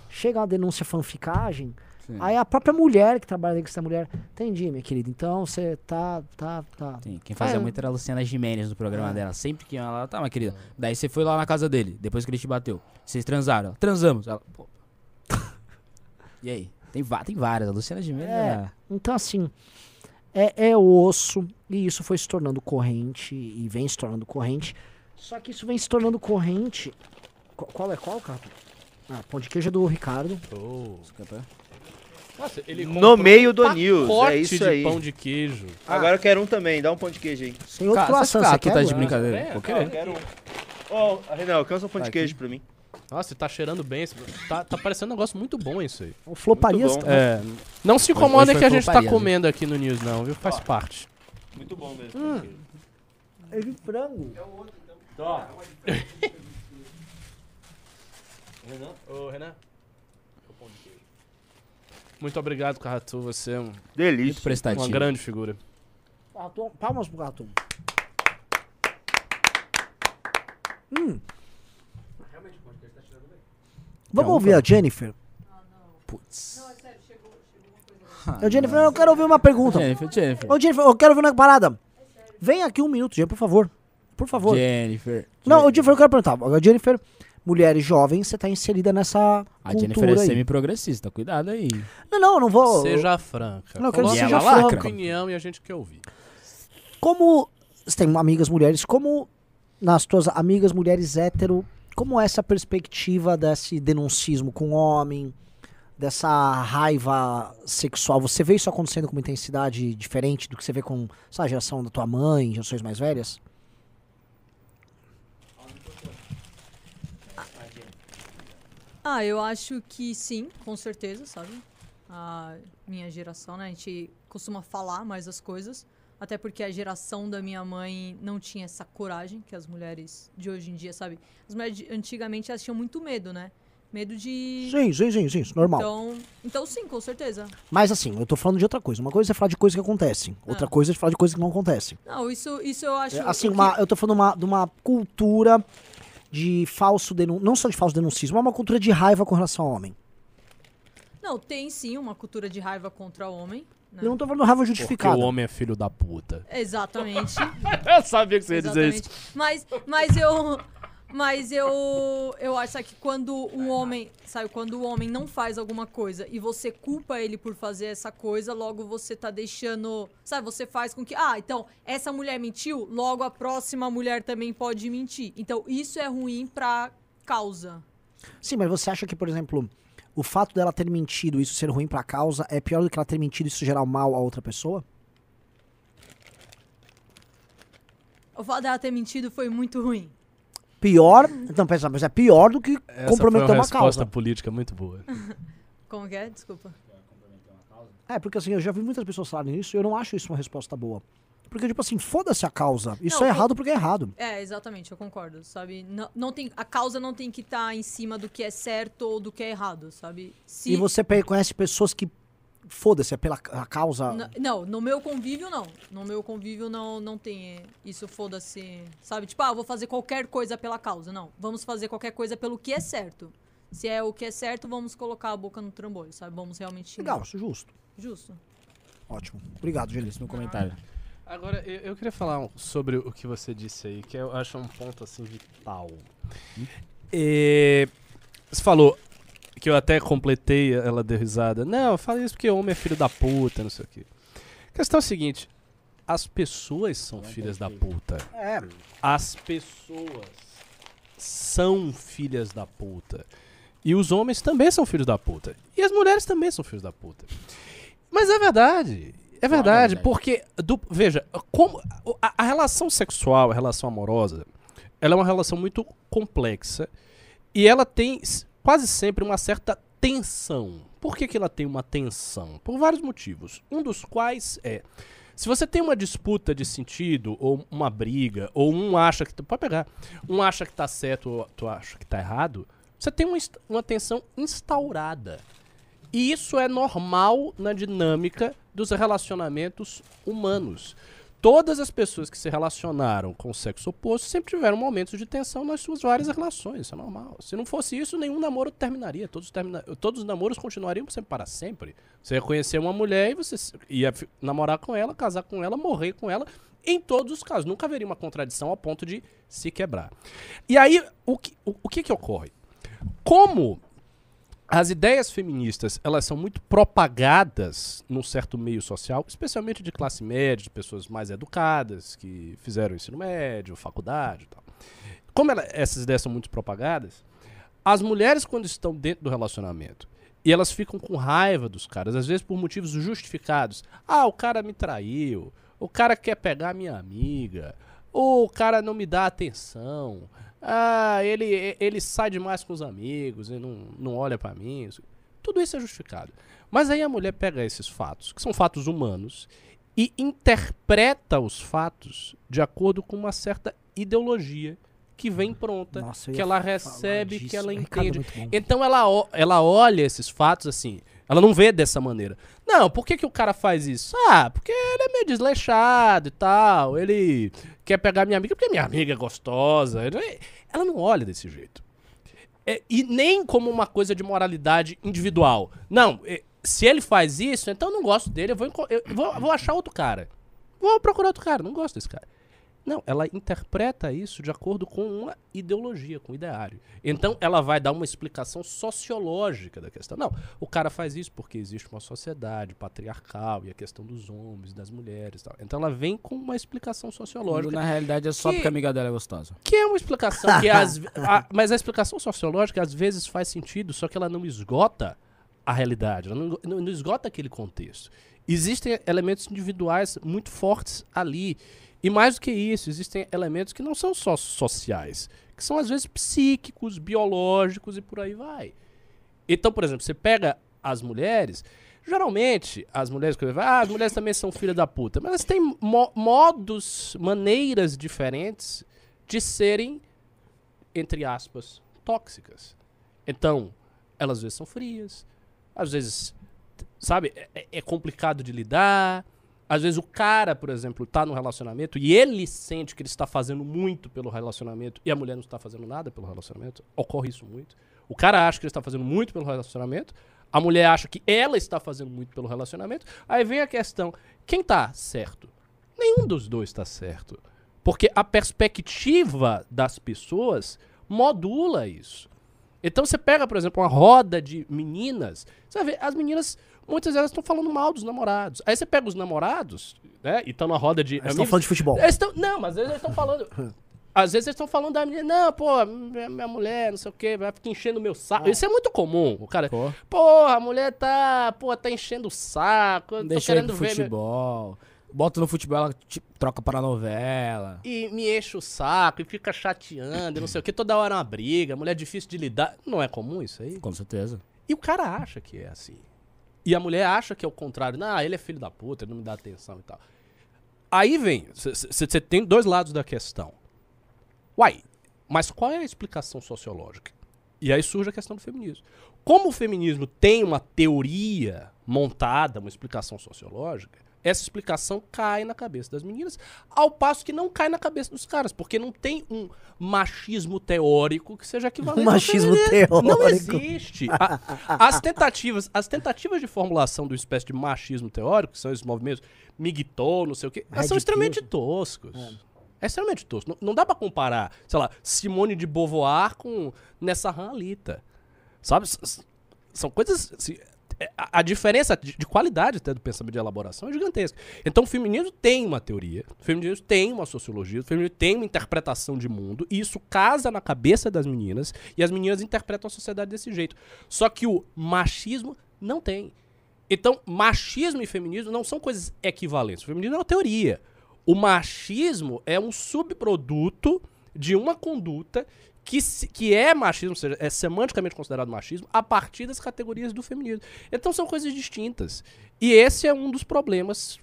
Chega uma denúncia fanficagem, Sim. aí a própria mulher que trabalha com essa mulher, entendi, minha querida, então você tá, tá, tá. Sim, quem fazia É. muito era a Luciana Gimenez no programa É. dela. Sempre que ela, tá, minha querida. Daí você foi lá na casa dele, depois que ele te bateu. Vocês transaram. Ela, Transamos. Ela, pô. E aí? Tem, tem várias. A Luciana Gimenez É. é. Então, assim, é, é osso, e isso foi se tornando corrente, e vem se tornando corrente. Só que isso vem se tornando corrente. Qual, qual é qual, cara? Ah, pão de queijo é do Ricardo. Nossa, ele No meio do um news, é isso de aí. pão de queijo. Agora eu quero um também, dá um pão de queijo aí. Sem outro Cara, croissant, você você tu quer? tá de brincadeira. Vou Ah, querer. eu quero um. Ô, Renan, alcança um pão Tá de aqui. queijo pra mim. Nossa, tá cheirando bem. esse- Tá, tá parecendo um negócio muito bom isso aí. O Floparias. Bom. É, não se incomodem hoje que a gente tá comendo aqui no News, não, viu? Faz parte. Muito bom mesmo. Hum. É de frango. Ô, Renan. Muito obrigado, Carratu. Você é um- Muito Delícia. prestativo. uma grande figura. Palmas pro gato. Hum. Vamos ouvir a Jennifer? Putz. A Jennifer, eu quero ouvir uma pergunta. Jennifer, Jennifer. Ô, Jennifer, eu quero ouvir uma parada. Vem aqui um minuto, Jennifer, por favor. Por favor. Jennifer. Não, ô, Jennifer, eu quero perguntar. A Jennifer, mulheres jovens, você tá inserida nessa A Jennifer cultura é aí. semi-progressista, cuidado aí. Não, não, eu não vou... Seja franca. Não, eu quero que seja a franca. opinião e a gente quer ouvir. Como você tem amigas mulheres, como nas tuas amigas mulheres hétero, como é essa perspectiva desse denuncismo com o homem, dessa raiva sexual? Você vê isso acontecendo com uma intensidade diferente do que você vê com essa geração da tua mãe, gerações mais velhas? Ah, eu acho que sim, com certeza, sabe? A minha geração, né? A gente costuma falar mais as coisas. Até porque a geração da minha mãe não tinha essa coragem que as mulheres de hoje em dia, sabe? As mulheres de- antigamente elas tinham muito medo, né? Medo de. Sim, sim, sim, sim, normal. Então, então sim, com certeza. Mas assim, eu tô falando de outra coisa. Uma coisa é falar de coisas que acontecem, outra Ah. coisa é falar de coisas que não acontecem. Não, isso, isso eu acho. É, Assim, que- uma, eu tô falando uma, de uma cultura de falso denúncio, não só de falso denuncismo, mas uma cultura de raiva com relação ao homem. Não, tem sim uma cultura de raiva contra o homem. Né? Eu não tô falando raiva Porque justificada. o homem é filho da puta. Exatamente. Eu sabia que você ia dizer isso. Exatamente. Mas, mas eu. Mas eu. Eu acho que quando um homem. Sabe, quando o homem não faz alguma coisa e você culpa ele por fazer essa coisa, logo você tá deixando. Sabe, você faz com que. Ah, então, essa mulher mentiu, logo a próxima mulher também pode mentir. Então, isso é ruim pra causa. Sim, mas você acha que, por exemplo, o fato dela ter mentido, isso ser ruim pra causa, é pior do que ela ter mentido e isso gerar mal a outra pessoa? O fato dela ter mentido foi muito ruim. Pior. Então, pensa, mas é pior do que Essa comprometer foi uma uma resposta causa. política muito boa. Como que é? Desculpa. É, porque assim, eu já vi muitas pessoas falarem isso e eu não acho isso uma resposta boa. Porque, tipo assim, foda-se a causa. Isso Não, é errado porque é errado. É, exatamente, eu concordo, sabe? Não, não tem, a causa não tem que estar em cima do que é certo ou do que é errado, sabe? Se, E você conhece pessoas que. Foda-se, é pela a causa. N- Não, no meu convívio não. No meu convívio não, não tem eh, isso, foda-se. Sabe? Tipo, ah, vou fazer qualquer coisa pela causa. Não. Vamos fazer qualquer coisa pelo que é certo. Se é o que é certo, vamos colocar a boca no trambolho, sabe? Vamos realmente xingar. Legal, isso é justo. Justo. Ótimo. Obrigado, é meu comentário. Agora, eu, eu queria falar sobre o que você disse aí, que eu acho um ponto assim vital. É, você falou que eu até completei, ela deu risada. Não, eu falei isso porque homem é filho da puta, não sei o quê. A questão é o seguinte: as pessoas são filhas da puta. É, As pessoas são filhas da puta. E os homens também são filhos da puta. E as mulheres também são filhos da puta. Mas é verdade. É verdade, porque, do- veja, como a, a relação sexual, a relação amorosa, ela é uma relação muito complexa e ela tem quase sempre uma certa tensão. Por que, que ela tem uma tensão? Por vários motivos. Um dos quais é se você tem uma disputa de sentido, ou uma briga, ou um acha que. Pode pegar. Um acha que tá certo, ou tu acha que tá errado, você tem uma, uma tensão instaurada. E isso é normal na dinâmica dos relacionamentos humanos. Todas as pessoas que se relacionaram com o sexo oposto sempre tiveram momentos de tensão nas suas várias relações. Isso é normal. Se não fosse isso, nenhum namoro terminaria. Todos, termina todos os namoros continuariam sempre para sempre. Você ia conhecer uma mulher e você ia namorar com ela, casar com ela, morrer com ela. Em todos os casos. Nunca haveria uma contradição ao ponto de se quebrar. E aí, o que, o, o que, que ocorre? Como as ideias feministas, elas são muito propagadas num certo meio social, especialmente de classe média, de pessoas mais educadas, que fizeram ensino médio, faculdade tal. Como ela- essas ideias são muito propagadas, as mulheres, quando estão dentro do relacionamento, e elas ficam com raiva dos caras, às vezes por motivos justificados. Ah, o cara me traiu, o cara quer pegar minha amiga, ou o cara não me dá atenção, ah, ele, ele sai demais com os amigos e não, não olha pra mim. Tudo isso é justificado. Mas aí a mulher pega esses fatos, que são fatos humanos, e interpreta os fatos de acordo com uma certa ideologia que vem pronta, Nossa, que ela recebe, disso. que ela é entende. Então ela, ela olha esses fatos assim. Ela não vê dessa maneira. Não, por que, que o cara faz isso? Ah, porque ele é meio desleixado e tal. Ele quer pegar minha amiga porque minha amiga é gostosa. Ele- Ela não olha desse jeito. É, e nem como uma coisa de moralidade individual. Não, é, se ele faz isso, então eu não gosto dele. Eu vou, eu vou, vou achar outro cara. Vou procurar outro cara. Não gosto desse cara. Não, ela interpreta isso de acordo com uma ideologia, com um ideário. Então ela vai dar uma explicação sociológica da questão. Não, o cara faz isso porque existe uma sociedade patriarcal e a questão dos homens, das mulheres e tal. Então ela vem com uma explicação Quando, sociológica. na realidade é só Que- porque a amiga dela é gostosa. Que é uma explicação que ve- a- mas a explicação sociológica às vezes faz sentido, só que ela não esgota a realidade, ela não, não- não esgota aquele contexto. Existem elementos individuais muito fortes ali. E mais do que isso, existem elementos que não são só sociais, que são às vezes psíquicos, biológicos e por aí vai. Então, por exemplo, você pega as mulheres, geralmente as mulheres que ah, as mulheres também são filhas da puta, mas elas têm mo- modos, maneiras diferentes de serem, entre aspas, tóxicas. Então, elas às vezes são frias, às vezes, sabe, é, é complicado de lidar. Às vezes o cara, por exemplo, tá num relacionamento e ele sente que ele está fazendo muito pelo relacionamento e a mulher não está fazendo nada pelo relacionamento. Ocorre isso muito. O cara acha que ele está fazendo muito pelo relacionamento, a mulher acha que ela está fazendo muito pelo relacionamento. Aí vem a questão: quem tá certo? Nenhum dos dois está certo. Porque a perspectiva das pessoas modula isso. Então você pega, por exemplo, uma roda de meninas, você ver, as meninas, muitas delas estão falando mal dos namorados. Aí você pega os namorados, né, e estão na roda de Eles estão falando de futebol. Tão- não, mas às vezes eles estão falando. Às vezes eles estão falando da menina, não, pô, minha, minha mulher, não sei o quê, vai ficar enchendo o meu saco. Isso é muito comum. O cara, Pô. porra, a mulher tá, pô, tá enchendo o saco, Deixa querendo ver. meu- futebol. Bota no futebol, ela te- troca para novela. E me enche o saco e fica chateando, e não sei o que, toda hora é uma briga, mulher difícil de lidar. Não é comum isso aí? Com certeza. E o cara acha que é assim. E a mulher acha que é o contrário. Não, ele é filho da puta, ele não me dá atenção e tal. Aí vem, você tem dois lados da questão. Uai, mas qual é a explicação sociológica? E aí surge a questão do feminismo. Como o feminismo tem uma teoria montada, uma explicação sociológica, essa explicação cai na cabeça das meninas, ao passo que não cai na cabeça dos caras, porque não tem um machismo teórico que seja equivalente Um machismo feminismo. Não teórico. existe. A- as tentativas, as tentativas de formulação de uma espécie de machismo teórico, que são esses movimentos migtô, não sei o quê, elas são extremamente toscos. É extremamente tosco. Não, não dá pra comparar, sei lá, Simone de Beauvoir com Nessa Alita. Sabe? São coisas. assim, é, a, a diferença de, de qualidade até do pensamento de elaboração é gigantesca. Então o feminismo tem uma teoria, o feminismo tem uma sociologia, o feminismo tem uma interpretação de mundo, e isso casa na cabeça das meninas, e as meninas interpretam a sociedade desse jeito. Só que o machismo não tem. Então, machismo e feminismo não são coisas equivalentes. O feminismo é uma teoria. O machismo é um subproduto de uma conduta que, que é machismo, ou seja, é semanticamente considerado machismo, a partir das categorias do feminismo. Então são coisas distintas. E esse é um dos problemas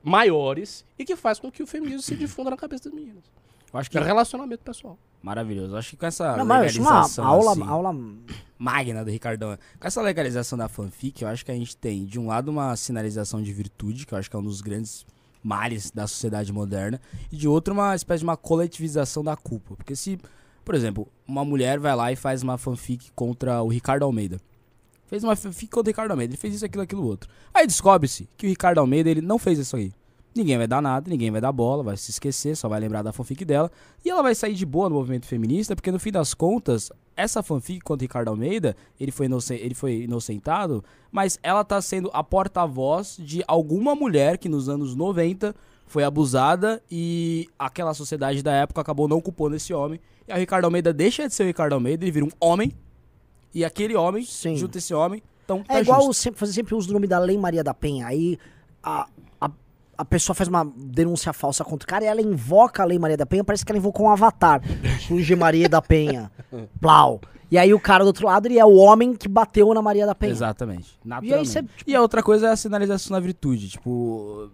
maiores e que faz com que o feminismo se difunda na cabeça das meninas. Eu acho que É relacionamento pessoal. maravilhoso. Eu acho que com essa Não, mas uma legalização aula, assim, aula. magna do Ricardão. Com essa legalização da fanfic, eu acho que a gente tem, de um lado, uma sinalização de virtude, que eu acho que é um dos grandes males da sociedade moderna, e de outro, uma espécie de uma coletivização da culpa. Porque se, por exemplo, uma mulher vai lá e faz uma fanfic contra o Ricardo Almeida. Fez uma fanfic contra o Ricardo Almeida, ele fez isso, aquilo, aquilo, outro. Aí descobre-se que o Ricardo Almeida, ele não fez isso aí. Ninguém vai dar nada, ninguém vai dar bola, vai se esquecer, só vai lembrar da fanfic dela. E ela vai sair de boa no movimento feminista, porque no fim das contas, essa fanfic contra o Ricardo Almeida, ele foi, ele foi inocentado, mas ela tá sendo a porta-voz de alguma mulher que nos anos 90 foi abusada e aquela sociedade da época acabou não culpando esse homem. E aí o Ricardo Almeida deixa de ser o Ricardo Almeida, ele vira um homem, e aquele homem, Sim. junto a esse homem, então É tá igual justo. sempre, fazer sempre uso do nome da Lei Maria da Penha. Aí a, a, a pessoa faz uma denúncia falsa contra o cara e ela invoca a Lei Maria da Penha, parece que ela invocou um avatar. Surge Maria da Penha. Plau. E aí o cara do outro lado, ele é o homem que bateu na Maria da Penha. Exatamente. E aí Naturalmente. você, E a outra coisa é a sinalização da virtude. Tipo,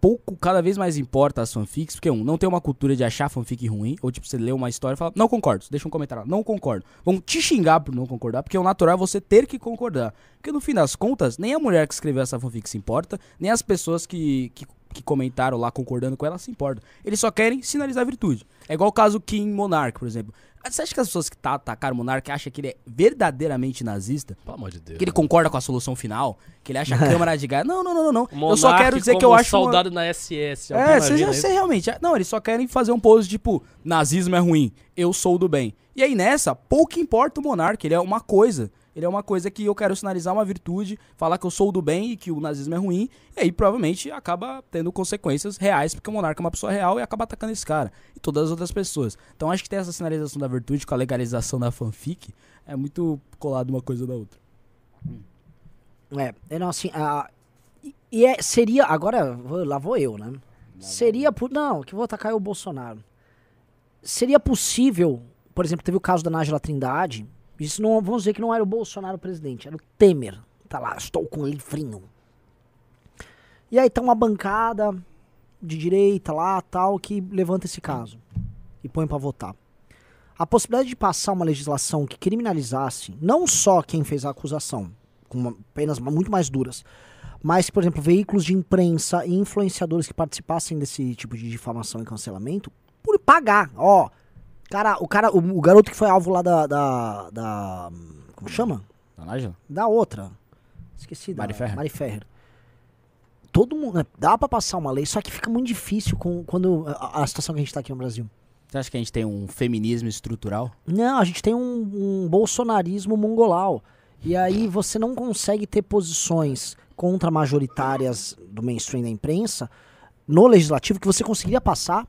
pouco, cada vez mais importa as fanfics, porque, um, não tem uma cultura de achar fanfic ruim, ou tipo, você lê uma história e fala, não concordo, deixa um comentário não concordo. Vão te xingar por não concordar, porque o natural é você ter que concordar. Porque no fim das contas, nem a mulher que escreveu essa fanfic se importa, nem as pessoas que, que, que comentaram lá concordando com ela se importam. Eles só querem sinalizar virtude. É igual o caso Kim Monarch, por exemplo. Você acha que as pessoas que tá, atacaram o Monark acham que ele é verdadeiramente nazista? Pelo amor de Deus. Que ele concorda com a solução final? Que ele acha a Câmara de Gás? Não, não, não, não. não. Monark Eu só quero dizer que eu acho. uma- soldado na SS. É, você, você isso? realmente. Não, eles só querem fazer um pose tipo: nazismo é ruim, eu sou do bem. E aí nessa, pouco importa o monarca, ele é uma coisa. Ele é uma coisa que eu quero sinalizar uma virtude, falar que eu sou do bem e que o nazismo é ruim, e aí provavelmente acaba tendo consequências reais, porque o monarca é uma pessoa real e acaba atacando esse cara e todas as outras pessoas. Então acho que ter essa sinalização da virtude com a legalização da fanfic é muito colado uma coisa da outra. É, é não, assim, a, e- e é, seria, agora, lá vou eu, né? Seria, por, não, que vou atacar é o Bolsonaro. Seria possível, por exemplo, teve o caso da Nájila Trindade, isso não, vamos dizer que não era o Bolsonaro presidente, era o Temer, tá lá, estou com um livrinho. E aí tá uma bancada de direita lá, tal, que levanta esse caso e põe pra votar. A possibilidade de passar uma legislação que criminalizasse não só quem fez a acusação, com penas muito mais duras, mas, por exemplo, veículos de imprensa e influenciadores que participassem desse tipo de difamação e cancelamento, por pagar, ó. Cara, o cara, o, o garoto que foi alvo lá da, da, da- como chama? Lá, Gil? Da outra. Esqueci da Mari Ferrer. Mari Ferrer. Todo mundo, né, dá pra passar uma lei, só que fica muito difícil com quando a, a situação que a gente tá aqui no Brasil. Você acha que a gente tem um feminismo estrutural? Não, a gente tem um, um bolsonarismo mongolau. E aí você não consegue ter posições contra majoritárias do mainstream da imprensa no legislativo que você conseguiria passar,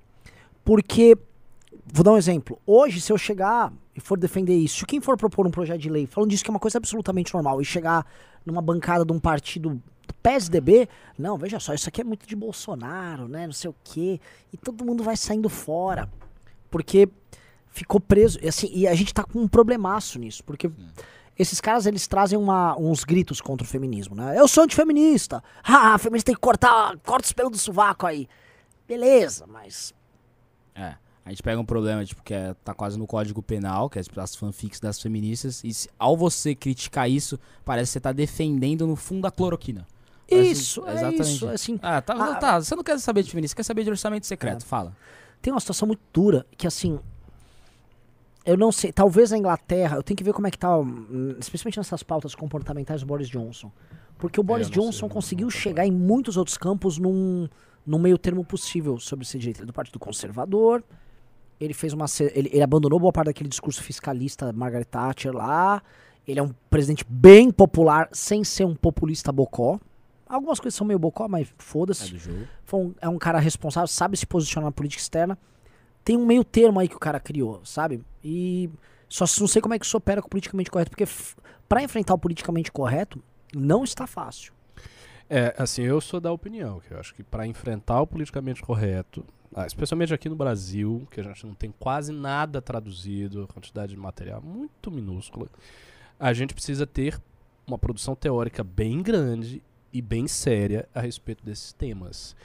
porque, vou dar um exemplo, hoje se eu chegar e for defender isso, se quem for propor um projeto de lei falando disso que é uma coisa absolutamente normal e chegar numa bancada de um partido do PSDB, não, veja só, isso aqui é muito de Bolsonaro, né, não sei o quê, e todo mundo vai saindo fora, porque ficou preso. E, assim, e a gente tá com um problemaço nisso, porque esses caras eles trazem uma- uns gritos contra o feminismo, né? Eu sou antifeminista. Ah, feminista tem que cortar, corta os pelos do sovaco aí. Beleza, mas. É. A gente pega um problema, tipo, que é, tá quase no código penal, que é as fanfics das feministas, e se- ao você criticar isso, parece que você tá defendendo no fundo a cloroquina. Isso, Assim, é exatamente. isso. Assim, Ah, tá, Ah, tá. Você não quer saber de feminista, você quer saber de orçamento secreto. Fala. tem uma situação muito dura que assim. Eu não sei, talvez na Inglaterra, eu tenho que ver como é que tá, hum, especialmente nessas pautas comportamentais do Boris Johnson. Porque o Boris É, eu não sei, Johnson não- conseguiu não chegar em muitos outros campos num, num meio termo possível sobre. Ele é do Partido Conservador, ele fez uma. Ele, ele abandonou boa parte daquele discurso fiscalista Margaret Thatcher lá. Ele é um presidente bem popular, sem ser um populista bocó. Algumas coisas são meio bocó, mas É foda-se do jogo. foi um- é um cara responsável, sabe se posicionar na política externa. Tem um meio termo aí que o cara criou, sabe? E só não sei como é que isso opera com o politicamente correto, porque pra enfrentar o politicamente correto não está fácil. É, assim, eu sou da opinião que eu acho que para enfrentar o politicamente correto, ah, especialmente aqui no Brasil, que a gente não tem quase nada traduzido, a quantidade de material muito minúscula, a gente precisa ter uma produção teórica bem grande e bem séria a respeito desses temas.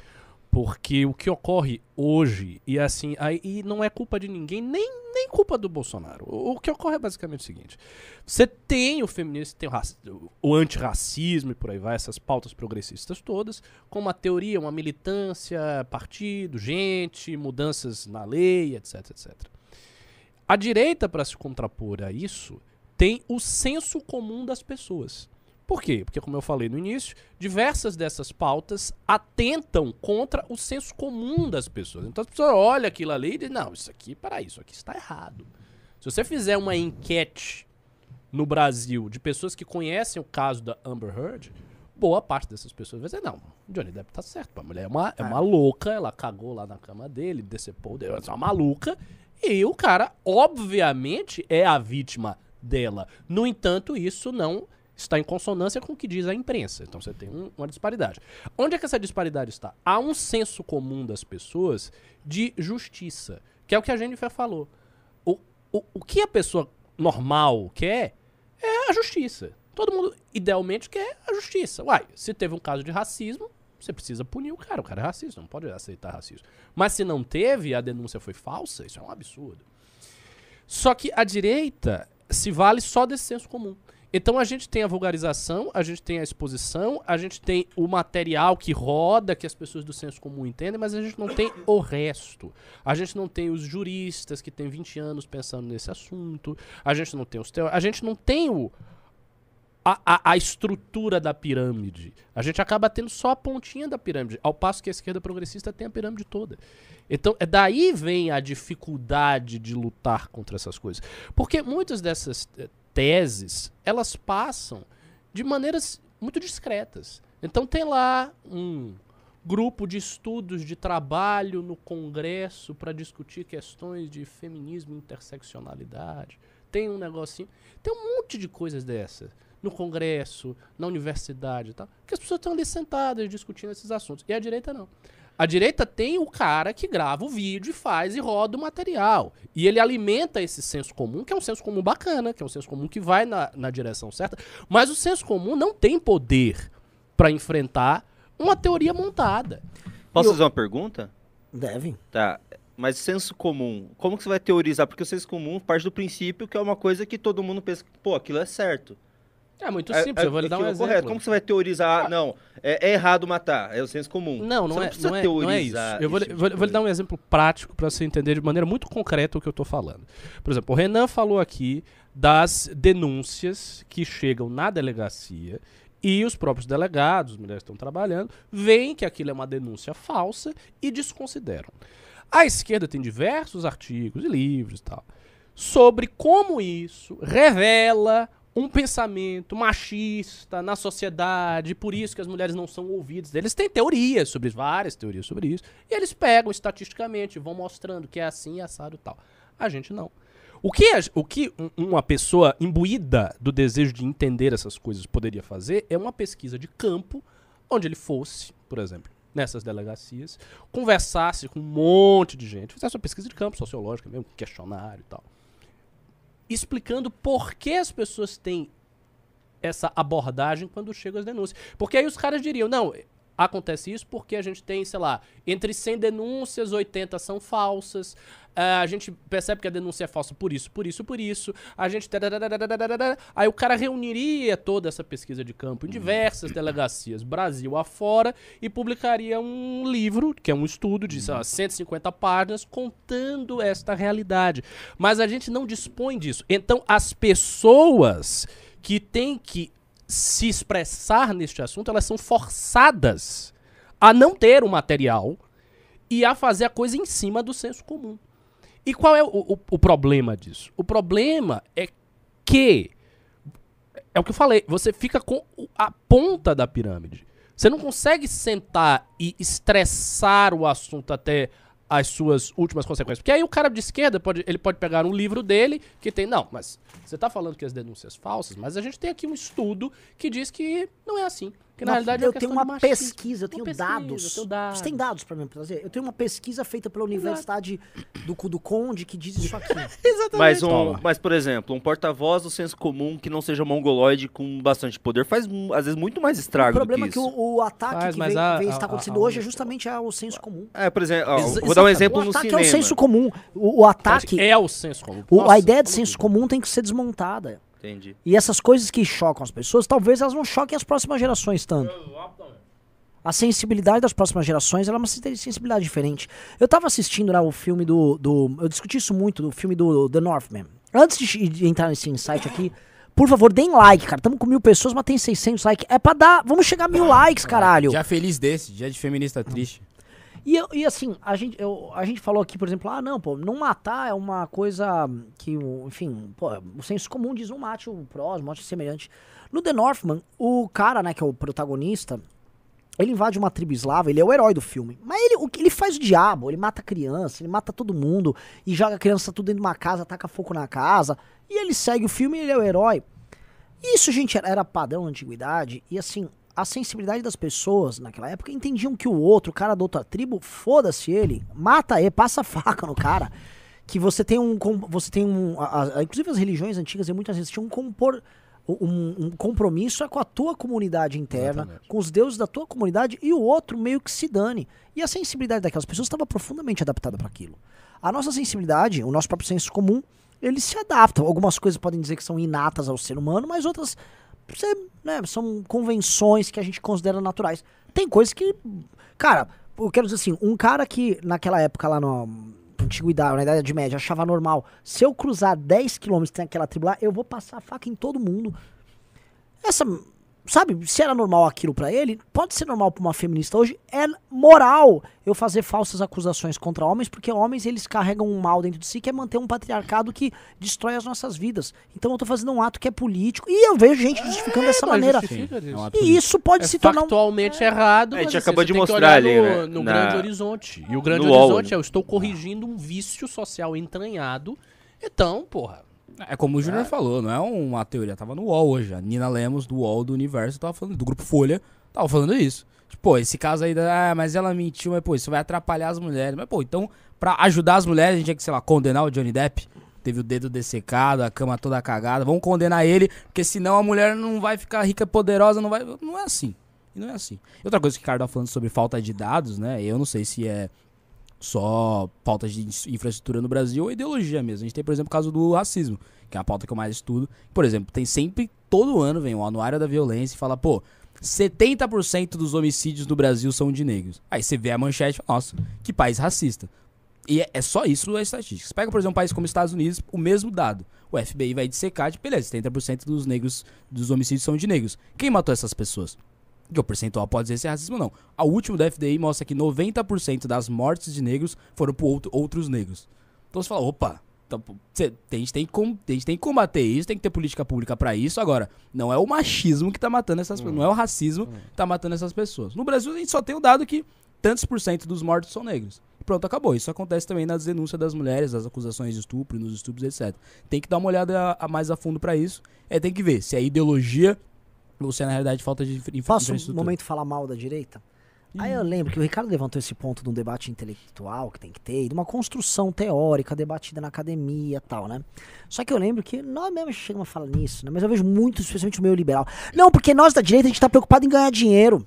Porque o que ocorre hoje, e assim, aí e não é culpa de ninguém, nem, nem culpa do Bolsonaro. O, o que ocorre é basicamente o seguinte: você tem o feminismo, tem o, o antirracismo e por aí vai, essas pautas progressistas todas, com uma teoria, uma militância, partido, gente, mudanças na lei, etc, etc. A direita, para se contrapor a isso, tem o senso comum das pessoas. Por quê? Porque, como eu falei no início, diversas dessas pautas atentam contra o senso comum das pessoas. Então as pessoas olham aquilo ali e dizem, não, isso aqui, peraí, isso aqui está errado. Se você fizer uma enquete no Brasil de pessoas que conhecem o caso da Amber Heard, boa parte dessas pessoas vai dizer, não, Johnny Depp tá certo, a mulher é uma, é uma louca, ela cagou lá na cama dele, decepou ela é uma maluca, e o cara, obviamente, é a vítima dela. No entanto, isso não está em consonância com o que diz a imprensa. Então você tem um- uma disparidade. Onde é que essa disparidade está? Há um senso comum das pessoas de justiça, que é o que a Jennifer falou. O, o, o que a pessoa normal quer é a justiça. Todo mundo, idealmente, quer a justiça. Uai, se teve um caso de racismo, você precisa punir o cara. O cara é racista, não pode aceitar racismo. Mas se não teve a denúncia foi falsa, isso é um absurdo. Só que a direita se vale só desse senso comum. Então a gente tem a vulgarização, a gente tem a exposição, a gente tem o material que roda, que as pessoas do senso comum entendem, mas a gente não tem o resto. A gente não tem os juristas que têm 20 anos pensando nesse assunto, a gente não tem os teóricos, a gente não tem o, a, a, a estrutura da pirâmide. A gente acaba tendo só a pontinha da pirâmide, ao passo que a esquerda progressista tem a pirâmide toda. Então, é daí vem a dificuldade de lutar contra essas coisas. Porque muitas dessas eh, teses, elas passam de maneiras muito discretas. Então tem lá um grupo de estudos de trabalho no Congresso para discutir questões de feminismo e interseccionalidade. Tem um negocinho. Tem um monte de coisas dessas no Congresso, na universidade e tal, que as pessoas estão ali sentadas discutindo esses assuntos. E a direita não. A direita tem o cara que grava o vídeo e faz e roda o material. E ele alimenta esse senso comum, que é um senso comum bacana, que é um senso comum que vai na, na direção certa. Mas o senso comum não tem poder para enfrentar uma teoria montada. Posso Eu- fazer uma pergunta? Devem. Tá. Mas senso comum, como que você vai teorizar? Porque o senso comum parte do princípio que é uma coisa que todo mundo pensa, pô, aquilo é certo. É muito É- simples, é eu vou lhe dar um é exemplo. correto. Como você vai teorizar? Ah, não, é, é errado matar, é o senso comum. Não, não, Você é, precisa não, é, não é isso. teorizar Eu vou, tipo vou, vou lhe dar um exemplo prático para você entender de maneira muito concreta o que eu estou falando. Por exemplo, o Renan falou aqui das denúncias que chegam na delegacia e os próprios delegados, as mulheres que estão trabalhando, veem que aquilo é uma denúncia falsa e desconsideram. A esquerda tem diversos artigos e livros e tal sobre como isso revela um pensamento machista na sociedade, por isso que as mulheres não são ouvidas. Eles têm teorias sobre várias teorias sobre isso, e eles pegam estatisticamente, vão mostrando que é assim, assado e tal. A gente não. O que, o que um- uma pessoa imbuída do desejo de entender essas coisas poderia fazer é uma pesquisa de campo, onde ele fosse, por exemplo, nessas delegacias, conversasse com um monte de gente, fizesse uma pesquisa de campo sociológica mesmo, questionário e tal explicando por que as pessoas têm essa abordagem quando chegam as denúncias. Porque aí os caras diriam, não, Acontece isso porque a gente tem, sei lá, entre 100 denúncias, 80 são falsas. Ah, a gente percebe que a denúncia é falsa por isso, por isso, por isso. A gente. Aí o cara reuniria toda essa pesquisa de campo em diversas delegacias, Brasil afora, e publicaria um livro, que é um estudo de sei lá, 150 páginas, contando esta realidade. Mas a gente não dispõe disso. Então, as pessoas que têm que se expressar neste assunto, elas são forçadas a não ter o material e a fazer a coisa em cima do senso comum. E qual é o, o- o problema disso? O problema é que. É o que eu falei, você fica com a ponta da pirâmide. Você não consegue sentar e estressar o assunto até as suas últimas consequências. Porque aí o cara de esquerda pode, ele pode pegar um livro dele que tem. Não, mas você tá falando que as denúncias falsas, mas a gente tem aqui um estudo que diz que não é assim. Que na Não, realidade é eu uma tenho uma machismo. pesquisa, eu Uma tenho pesquisa, dados. eu tenho dados. Você tem dados pra mim trazer? Eu tenho uma pesquisa feita pela Universidade do, Cu- do Conde que diz isso aqui. Mas, um, Toma. mas, por exemplo, um porta-voz do senso comum que não seja mongoloide com bastante poder faz, às vezes, muito mais o estrago problema do é que o, o ataque Faz, que vem, a- vem a- está a- acontecendo a- hoje é justamente ah, o senso comum. É, por exemplo, ó, vou dar um exatamente. exemplo O no ataque cinema. é o senso comum. O, o ataque, É o senso comum. o- Nossa, a ideia de senso comum tem que ser desmontada. Entendi. E essas coisas que chocam as pessoas, talvez elas não choquem as próximas gerações tanto. A sensibilidade das próximas gerações ela é uma sen- sensibilidade diferente. Eu tava assistindo né, o filme do, do. Eu discuti isso muito, do filme do The Northman. Antes de, de entrar nesse insight aqui, por favor, deem like, cara. Tamo com mil pessoas, mas tem 600 likes. É pra dar. Vamos chegar a mil likes, caralho. Já feliz desse, dia de feminista triste. E, e assim, a gente, eu- a gente falou aqui, por exemplo, ah, não, pô, não matar é uma coisa que, enfim, pô, o senso comum diz não mate o próximo, mate semelhante. No The Northman, o cara, né, que é o protagonista, ele invade uma tribo eslava, ele é o herói do filme. Mas ele, o ele faz o diabo, ele mata criança, ele mata todo mundo, e joga a criança tudo dentro de uma casa, taca fogo na casa, e ele segue o filme e ele é o herói. Isso, gente, era, era padrão na antiguidade, e assim, a sensibilidade das pessoas naquela época entendiam que o outro, o cara da outra tribo, foda-se ele, mata ele, passa faca no cara. Que você tem um. Você tem um. a- a- inclusive as religiões antigas, e muitas vezes tinham um, compor, um, um compromisso é com a tua comunidade interna, Exatamente. com os deuses da tua comunidade, e o outro meio que se dane. E a sensibilidade daquelas pessoas estava profundamente adaptada para aquilo. A nossa sensibilidade, o nosso próprio senso comum, ele se adapta. Algumas coisas podem dizer que são inatas ao ser humano, mas outras né, são convenções que a gente considera naturais. Tem coisas que. Cara, eu quero dizer assim, um cara que naquela época lá na antiguidade, na Idade Média, achava normal. Se eu cruzar 10 km naquela tribo lá, eu vou passar a faca em todo mundo. Essa. Sabe, se era normal aquilo pra ele, pode ser normal pra uma feminista hoje. É moral eu fazer falsas acusações contra homens, porque homens eles carregam um mal dentro de si que é manter um patriarcado que destrói as nossas vidas. Então eu tô fazendo um ato que é político. E eu vejo gente justificando dessa mas maneira. justifica isso. É um E isso pode É se tornar um. factualmente errado. É, a mas gente assim, acabou de mostrar ali, no, né, no na- grande horizonte. E o grande no UOL, horizonte né? é eu estou corrigindo um vício social entranhado. Então, porra. É como o Júnior falou, não é uma teoria. Tava no UOL hoje. A Nina Lemos, do UOL do Universo, tava falando, do Grupo Folha, tava falando isso. Tipo, esse caso aí, da, ah, mas ela mentiu, mas pô, isso vai atrapalhar as mulheres. Mas pô, então, pra ajudar as mulheres, a gente tinha que, sei lá, condenar o Johnny Depp. Teve o dedo dessecado, a cama toda cagada. Vamos condenar ele, porque senão a mulher não vai ficar rica, poderosa, não vai. Não é assim. E não é assim. E outra coisa que o Ricardo tá falando sobre falta de dados, né? Eu não sei se é só pautas de infraestrutura no Brasil ou ideologia mesmo. A gente tem, por exemplo, o caso do racismo, que é a pauta que eu mais estudo. Por exemplo, tem sempre, todo ano vem o Anuário da Violência e fala, pô, 70% dos homicídios no Brasil são de negros. Aí você vê a manchete, nossa, que país racista. E é, é só isso a estatística. Você pega, por exemplo, um país como os Estados Unidos, o mesmo dado. O FBI vai dissecar, de beleza, 70% dos negros, dos homicídios são de negros. Quem matou essas pessoas? Que o percentual pode dizer se é racismo ou não. A última do FBI mostra que 90% das mortes de negros foram por outro- outros negros. Então você fala, opa, então, cê- a, gente tem que a gente tem que combater isso, tem que ter política pública pra isso. Agora, não é o machismo que tá matando essas pessoas, não é o racismo que tá matando essas pessoas. No Brasil, a gente só tem o dado que tantos por cento dos mortos são negros. Pronto, acabou. Isso acontece também nas denúncias das mulheres, das acusações de estupro, nos estupros, etc. Tem que dar uma olhada a, a mais a fundo pra isso. É, tem que ver se é ideologia se é na realidade falta de infra- Posso um momento falar mal da direita? Aí eu lembro que o Ricardo levantou esse ponto de um debate intelectual que tem que ter, de uma construção teórica debatida na academia e tal, né? Só que eu lembro que nós mesmos chegamos a falar nisso, né? Mas eu vejo muito, especialmente o meio liberal. Não, porque nós da direita a gente tá preocupado em ganhar dinheiro.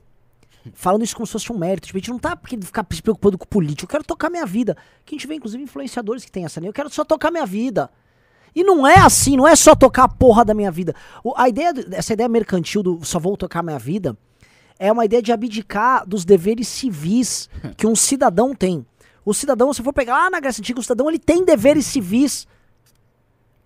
falando isso como se fosse um mérito. Tipo, a gente não tá porque ficar se preocupando com política. Eu quero tocar minha vida. Que a gente vê, inclusive, influenciadores que tem essa linha. Eu quero só tocar minha vida. E não é assim, não é só tocar a porra da minha vida. O- a ideia, essa ideia mercantil do só vou tocar minha vida é uma ideia de abdicar dos deveres civis que um cidadão tem. O cidadão, se for pegar lá na Grécia Antiga, o cidadão ele tem deveres civis.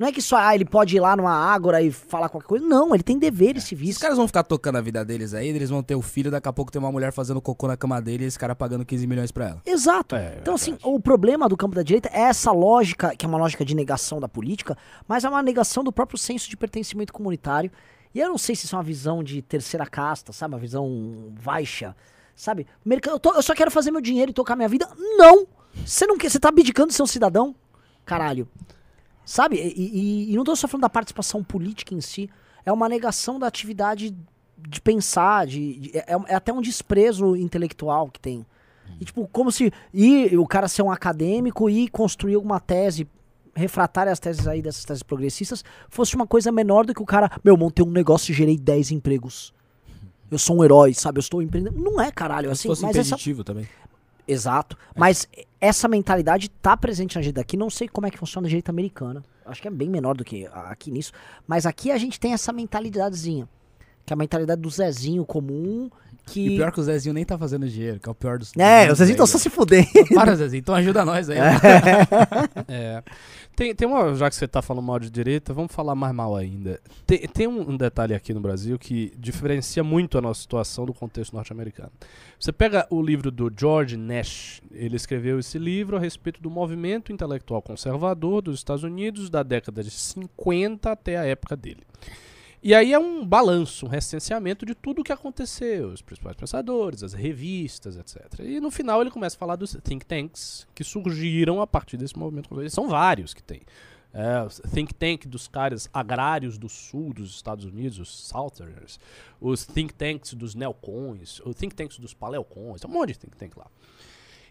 Não é que só ah, ele pode ir lá numa ágora e falar qualquer coisa. Não, ele tem deveres civis. Os caras vão ficar tocando a vida deles aí, eles vão ter o filho, daqui a pouco tem uma mulher fazendo cocô na cama dele e esse cara pagando 15 milhões pra ela. Exato. É, então, assim, o problema do campo da direita é essa lógica, que é uma lógica de negação da política, mas é uma negação do próprio senso de pertencimento comunitário. E eu não sei se isso é uma visão de terceira casta, sabe? Uma visão baixa, sabe? Eu, tô- eu só quero fazer meu dinheiro e tocar minha vida. Não! Você não quer, você tá abdicando de ser um cidadão? Caralho. Sabe? E, e- e não tô só falando da participação política em si, é uma negação da atividade de pensar, de, de- é, é até um desprezo intelectual que tem. E, tipo, como se ir, o cara ser um acadêmico e construir alguma tese, refratar as teses aí dessas teses progressistas, fosse uma coisa menor do que o cara, meu, montei um negócio e gerei 10 empregos. Eu sou um herói, sabe? Eu estou empreendendo. Não é, caralho. Se Assim, fosse mas essa, impeditivo também. Exato. Mas essa mentalidade tá presente na direita aqui. Não sei como é que funciona na direita americana. Acho que é bem menor do que a- aqui nisso. Mas aqui a gente tem essa mentalidadezinha. Que é a mentalidade do Zezinho comum. Que. E pior que o Zezinho nem tá fazendo dinheiro, que é o pior dos É, Zezinhos estão aí, só se fudendo. velho. Para, Zezinho, então ajuda nós aí. É. Tem, tem uma, já que você tá falando mal de direita, vamos falar mais mal ainda. Tem, tem um detalhe aqui no Brasil que diferencia muito a nossa situação do contexto norte-americano. Você pega o livro do George Nash, ele escreveu esse livro a respeito do movimento intelectual conservador dos Estados Unidos da década de 50 até a época dele. E aí é um balanço, um recenseamento de tudo o que aconteceu, os principais pensadores, as revistas, etc. E no final ele começa a falar dos think tanks que surgiram a partir desse movimento. conservador. São vários que tem. É, think tank dos caras agrários do sul dos Estados Unidos, os Southerners, os think tanks dos neocons, os think tanks dos paleocons, tem um monte de think tank lá.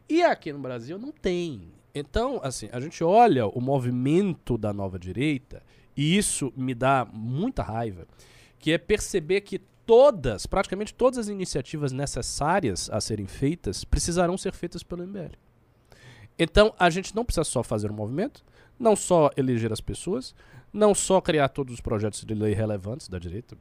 E aqui no Brasil não tem. Então, assim, a gente olha o movimento da nova direita e isso me dá muita raiva, que é perceber que todas, praticamente todas as iniciativas necessárias a serem feitas precisarão ser feitas pelo MBL. Então, a gente não precisa só fazer um movimento, não só eleger as pessoas, não só criar todos os projetos de lei relevantes da direita,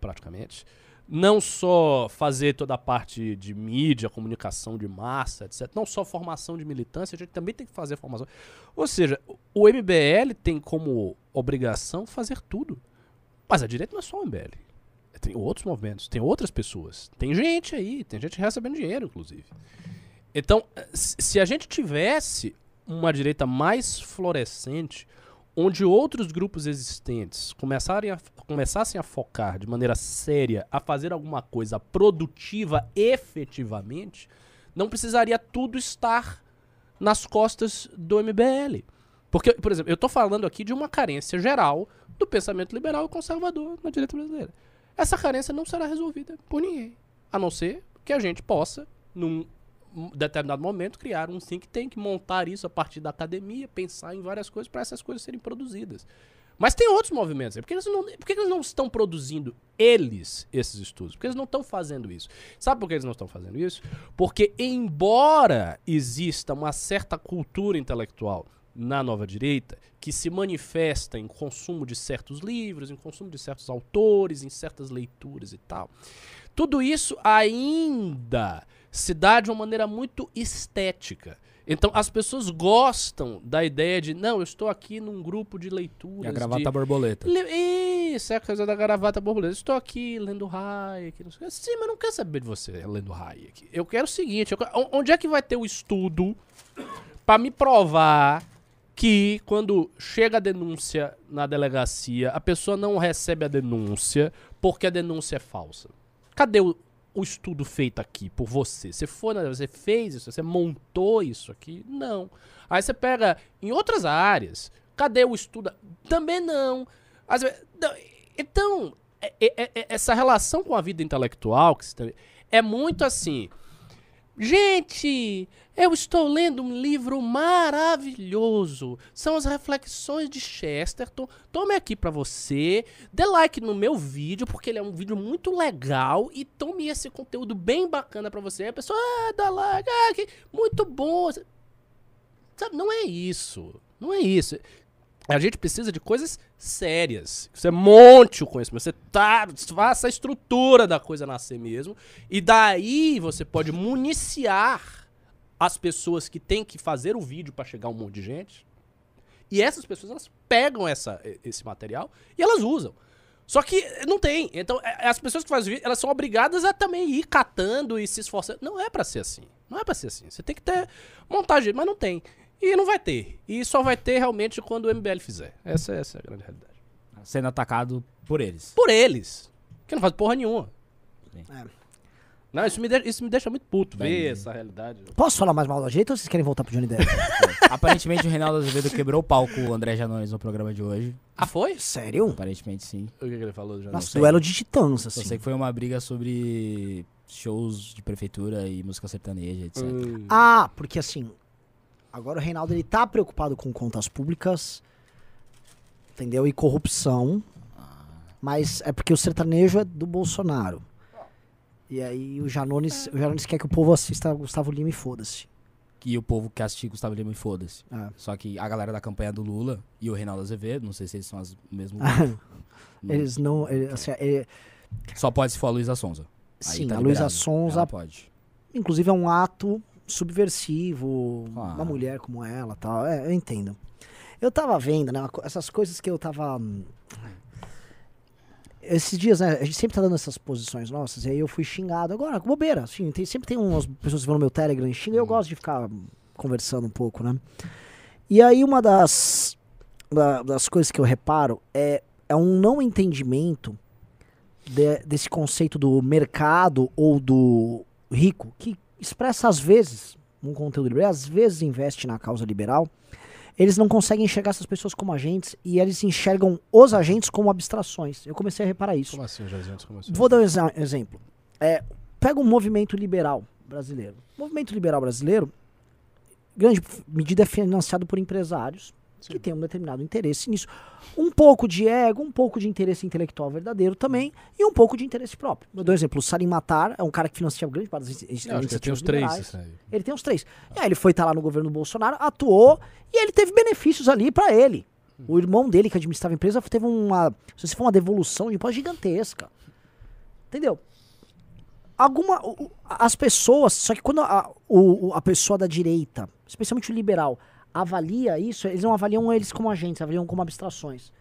praticamente, não só fazer toda a parte de mídia, comunicação de massa, etc. Não só formação de militância, a gente também tem que fazer formação. Ou seja, o MBL tem como obrigação fazer tudo. Mas a direita não é só o MBL. Tem outros movimentos, tem outras pessoas. Tem gente aí, tem gente recebendo dinheiro, inclusive. Então, se a gente tivesse uma direita mais florescente, onde outros grupos existentes começarem a, começassem a focar de maneira séria a fazer alguma coisa produtiva efetivamente, não precisaria tudo estar nas costas do MBL. Porque, por exemplo, eu estou falando aqui de uma carência geral do pensamento liberal e conservador na direita brasileira. Essa carência não será resolvida por ninguém, a não ser que a gente possa, num um determinado momento, criar um think tank, montar isso a partir da academia, pensar em várias coisas para essas coisas serem produzidas. Mas tem outros movimentos aí. Por que, eles não, eles não estão produzindo eles esses estudos? Por que eles não estão fazendo isso? Sabe por que eles não estão fazendo isso? Porque, embora exista uma certa cultura intelectual na nova direita que se manifesta em consumo de certos livros, em consumo de certos autores, em certas leituras e tal, tudo isso ainda se dá de uma maneira muito estética. Então as pessoas gostam da ideia de, não, eu estou aqui num grupo de leituras. E a gravata de... borboleta. Le- Isso, é a coisa da gravata borboleta. Estou aqui lendo Hayek. Não sei. Sim, mas não quero saber de você lendo Hayek. Eu quero o seguinte: eu onde é que vai ter o estudo para me provar que quando chega a denúncia na delegacia, a pessoa não recebe a denúncia porque a denúncia é falsa? Cadê o, o estudo feito aqui por você? Você foi, na- você fez isso, você montou isso aqui? Não. Aí você pega em outras áreas, cadê o estudo? Também não. Então, é- é- é- essa relação com a vida intelectual que se tem- é muito assim. Gente, eu estou lendo um livro maravilhoso. São as reflexões de Chesterton. Tome aqui pra você. Dê like no meu vídeo, porque ele é um vídeo muito legal. E tome esse conteúdo bem bacana pra você. A pessoa, ah, dá like, ah, que muito bom. Sabe, não é isso. Não é isso. A gente precisa de coisas sérias. Você monte o conhecimento, você tá, faça a estrutura da coisa nascer mesmo. E daí você pode municiar as pessoas que têm que fazer o vídeo para chegar um monte de gente. E essas pessoas elas pegam essa, esse material e elas usam. Só que não tem. Então, é- as pessoas que fazem vídeo, elas são obrigadas a também ir catando e se esforçando. Não é pra ser assim. Não é pra ser assim. Você tem que ter montagem, mas não tem. E não vai ter. E só vai ter realmente quando o MBL fizer. Essa, essa é a grande realidade. Sendo atacado por eles. Por eles. Que não faz porra nenhuma. Sim. É. Não, isso me, deixa, isso me deixa muito puto ver Entendi. essa realidade. Posso falar mais mal da jeito ou vocês querem voltar pro Johnny Depp? Aparentemente o Reinaldo Azevedo quebrou o palco o André Janones no programa de hoje. Ah, foi? Sério? Aparentemente sim. O que, que ele falou já? Nossa, sei. duelo de titãs, assim. sei que foi uma briga sobre shows de prefeitura e música sertaneja, etc. Hum. Ah, porque assim, agora o Reinaldo ele tá preocupado com contas públicas, entendeu? E corrupção. Mas é porque o sertanejo é do Bolsonaro. E aí o Janones, o Janones quer que o povo assista Gustavo Lima e foda-se. E o povo que assistiu Gustavo Lima e foda-se. Ah. Só que a galera da campanha do Lula e o Reinaldo Azevedo, não sei se eles são as, grupo, Eles não. ele- assim, ele- só pode se for a Luísa Sonza. Aí sim, tá a Luísa. Sonza, Ela pode. inclusive, é um ato subversivo, Ah. uma mulher como ela tal. É, eu entendo. Eu tava vendo, né? Essas coisas que eu tava. hum, Esses dias, né? A gente sempre tá dando essas posições nossas, e aí eu fui xingado. Agora, bobeira, assim, tem- sempre tem umas pessoas que vão no meu Telegram e xingam, eu gosto de ficar conversando um pouco, né? E aí uma das, da- das coisas que eu reparo é, é um não entendimento de- desse conceito do mercado ou do rico, que expressa às vezes um conteúdo liberal, às vezes investe na causa liberal, eles não conseguem enxergar essas pessoas como agentes e eles enxergam os agentes como abstrações. Eu comecei a reparar isso. Como assim, Jorginho? Como assim? Vou dar um exa- exemplo. É, pega o movimento liberal brasileiro. O movimento liberal brasileiro, grande medida é financiado por empresários que têm um determinado interesse nisso. Um pouco de ego, um pouco de interesse intelectual verdadeiro também, e um pouco de interesse próprio. Eu dou um exemplo. O Salim Matar é um cara que financia grande parte das que tem os três. liberais. Ele tem os três. E aí ele foi estar lá no governo do Bolsonaro, atuou e ele teve benefícios ali pra ele. O irmão dele, que administrava a empresa, teve uma. Se for uma devolução de imposto gigantesca. Entendeu? Alguma. As pessoas. Só que quando a, o- a pessoa da direita, especialmente o liberal, avalia isso, eles não avaliam eles como agentes, avaliam como abstrações.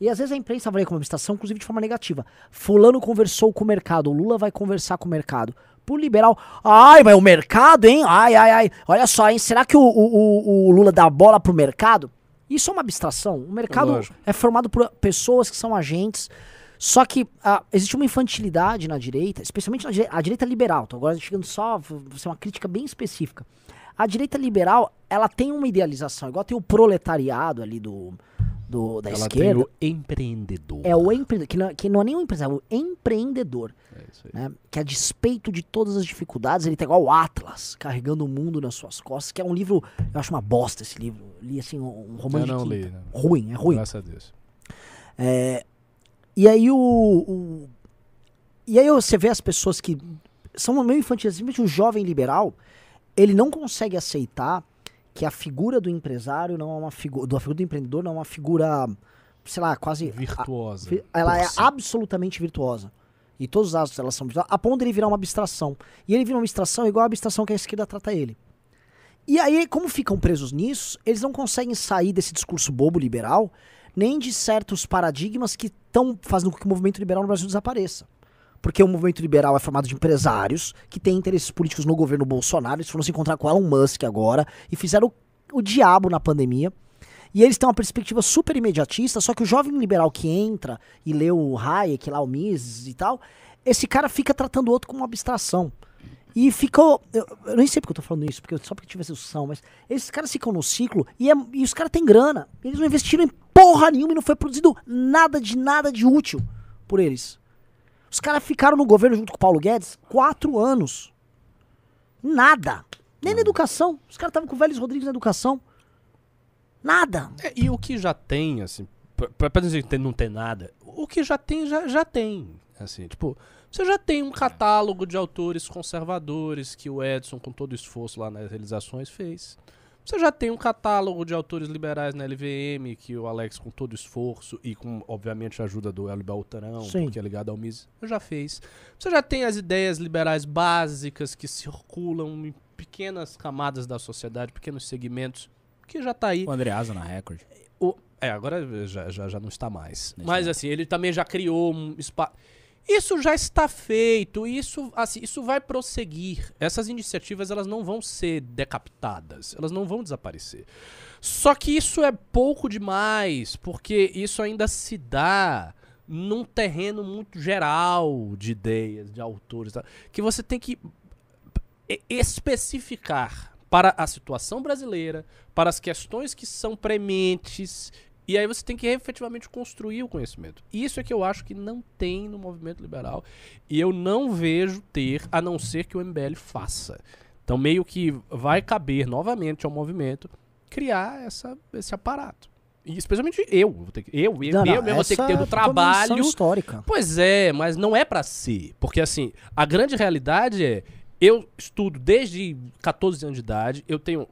E às vezes a imprensa avalia como abstração, inclusive de forma negativa. Fulano conversou com o mercado, o Lula vai conversar com o mercado. Por liberal, ai, mas o mercado, hein? Ai, ai, ai. Olha só, hein? Será que o, o, o- Lula dá bola pro mercado? Isso é uma abstração. O mercado Lógico. é formado por pessoas que são agentes. Só que ah, existe uma infantilidade na direita, especialmente na dire- a direita liberal. Tô agora chegando só, vou ser uma crítica bem específica. A direita liberal, ela tem uma idealização, igual tem o proletariado ali do, do da Ela esquerda. tem o empreendedor. É o empreendedor, que não, que não é nem um empresário, é o empreendedor. É isso aí. Né? Que a despeito de todas as dificuldades, ele tá igual o Atlas, carregando o mundo nas suas costas, que é um livro, eu acho uma bosta esse livro. Li assim, um, um romance não de li, não. Ruim, é ruim. Graças a Deus. É, e aí o, o- E aí você vê as pessoas que são meio infantis, simplesmente o jovem liberal, ele não consegue aceitar que a figura do empresário não é uma figura. A figura do empreendedor não é uma figura, sei lá, quase. Virtuosa. Vi- Ela é si. absolutamente virtuosa. E todos os atos delas são virtuosas, a ponto dele virar uma abstração. E ele vira uma abstração igual a abstração que a esquerda trata ele. E aí, como ficam presos nisso, eles não conseguem sair desse discurso bobo liberal, nem de certos paradigmas que estão fazendo com que o movimento liberal no Brasil desapareça. Porque o movimento liberal é formado de empresários que têm interesses políticos no governo Bolsonaro. Eles foram se encontrar com Elon Musk agora e fizeram o, o diabo na pandemia. E eles têm uma perspectiva super imediatista, só que o jovem liberal que entra e lê o Hayek, lá o Mises e tal, esse cara fica tratando o outro como uma abstração. E ficou. Eu, eu nem sei porque eu tô falando isso, porque eu- só porque tive essa discussão, mas esses caras ficam no ciclo e, é- e os caras têm grana. Eles não investiram em porra nenhuma e não foi produzido nada de nada de útil por eles. Os caras ficaram no governo junto com o Paulo Guedes quatro anos. Nada. Nem na educação. Os caras estavam com o Vélez Rodrigues na educação. Nada. É, e o que já tem, assim, pra, pra- dizer que não tem nada, o que já tem, já, já tem. Assim, tipo, você já tem um catálogo de autores conservadores que o Edson, com todo o esforço lá nas realizações, fez. Você já tem um catálogo de autores liberais na LVM que o Alex, com todo o esforço e com, obviamente, a ajuda do Hélio Beltrão, Sim. porque é ligado ao MIS, já fez. Você já tem as ideias liberais básicas que circulam em pequenas camadas da sociedade, pequenos segmentos, que já tá aí. O Andreasa na Record. O- é, agora já, já, já não está mais. Mas assim, ele também já criou um espaço. Isso já está feito, isso, assim, isso vai prosseguir. Essas iniciativas elas não vão ser decapitadas, elas não vão desaparecer. Só que isso é pouco demais, porque isso ainda se dá num terreno muito geral de ideias, de autores, tá? que você tem que especificar para a situação brasileira, para as questões que são prementes, e aí você tem que efetivamente construir o conhecimento. Isso é que eu acho que não tem no movimento liberal, e eu não vejo ter, a não ser que o MBL faça. Então meio que vai caber novamente ao movimento criar essa, esse aparato. E especialmente eu, vou ter que, eu, eu, Não, não, eu mesmo vou ter que ter é do tua trabalho histórica. Pois é, mas não é pra ser. Porque assim, a grande realidade é. Eu estudo desde 14 anos de idade, eu tenho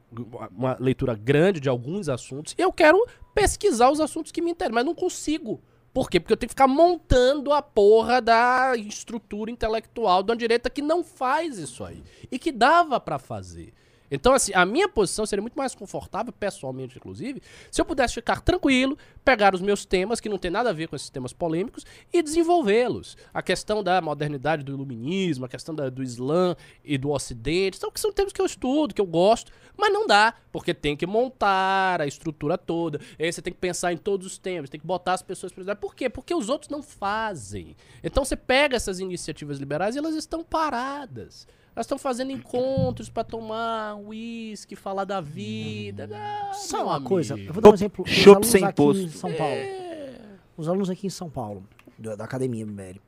uma leitura grande de alguns assuntos, e eu quero pesquisar os assuntos que me interessam, mas não consigo. Por quê? Porque eu tenho que ficar montando a porra da estrutura intelectual de uma direita que não faz isso aí. E que dava pra fazer. Então, assim, a minha posição seria muito mais confortável, pessoalmente, inclusive, se eu pudesse ficar tranquilo, pegar os meus temas, que não tem nada a ver com esses temas polêmicos, e desenvolvê-los. A questão da modernidade, do iluminismo, a questão da- do Islã e do Ocidente, são, que são temas que eu estudo, que eu gosto, mas não dá, porque tem que montar a estrutura toda, aí você tem que pensar em todos os temas, tem que botar as pessoas para Por quê? Porque os outros não fazem. Então você pega essas iniciativas liberais e elas estão paradas. Elas estão fazendo encontros pra tomar uísque, falar da vida. Ah, Só uma amigo. coisa, eu vou dar um exemplo. Alunos sem aqui em imposto. São Paulo. Os alunos aqui em São Paulo, da, Academia MBL.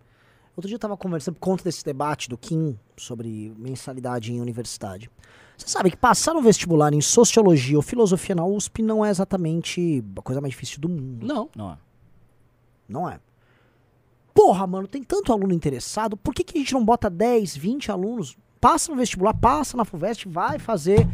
Outro dia eu tava conversando por conta desse debate do Kim sobre mensalidade em universidade. Você sabe que passar no vestibular em sociologia ou filosofia na USP não é exatamente a coisa mais difícil do mundo. Não. Não é. Não é. Porra, mano, tem tanto aluno interessado, por que, que a gente não bota 10, 20 alunos? Passa no vestibular, passa na FUVEST, vai fazer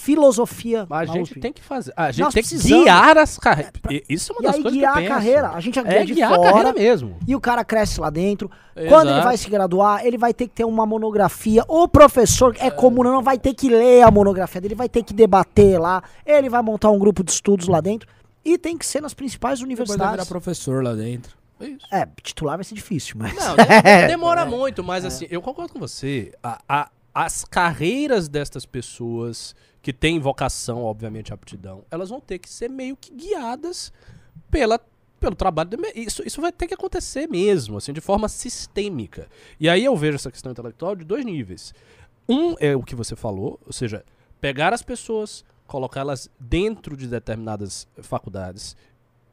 filosofia Mas a na gente USP. tem que fazer. A gente Nós tem que guiar as carreiras. Isso é uma E das aí coisas guiar que a eu penso. carreira. A gente a guia É de guiar a fora. carreira mesmo. E o cara cresce lá dentro. Quando ele Exato. vai se graduar, ele vai ter que ter uma monografia. O professor é comum, não vai ter que ler a monografia dele, vai ter que debater lá. Ele vai montar um grupo de estudos lá dentro. E tem que ser nas principais Depois vai virar universidades. professor lá dentro. Isso. É, titular vai ser difícil, mas. Não, de- demora muito, mas assim, eu concordo com você. A- a- as carreiras destas pessoas que têm vocação, obviamente, aptidão, elas vão ter que ser meio que guiadas pela, pelo trabalho. de- isso, isso vai ter que acontecer mesmo, assim, de forma sistêmica. E aí eu vejo essa questão intelectual de dois níveis. Um é o que você falou, ou seja, pegar as pessoas, colocá-las dentro de determinadas faculdades,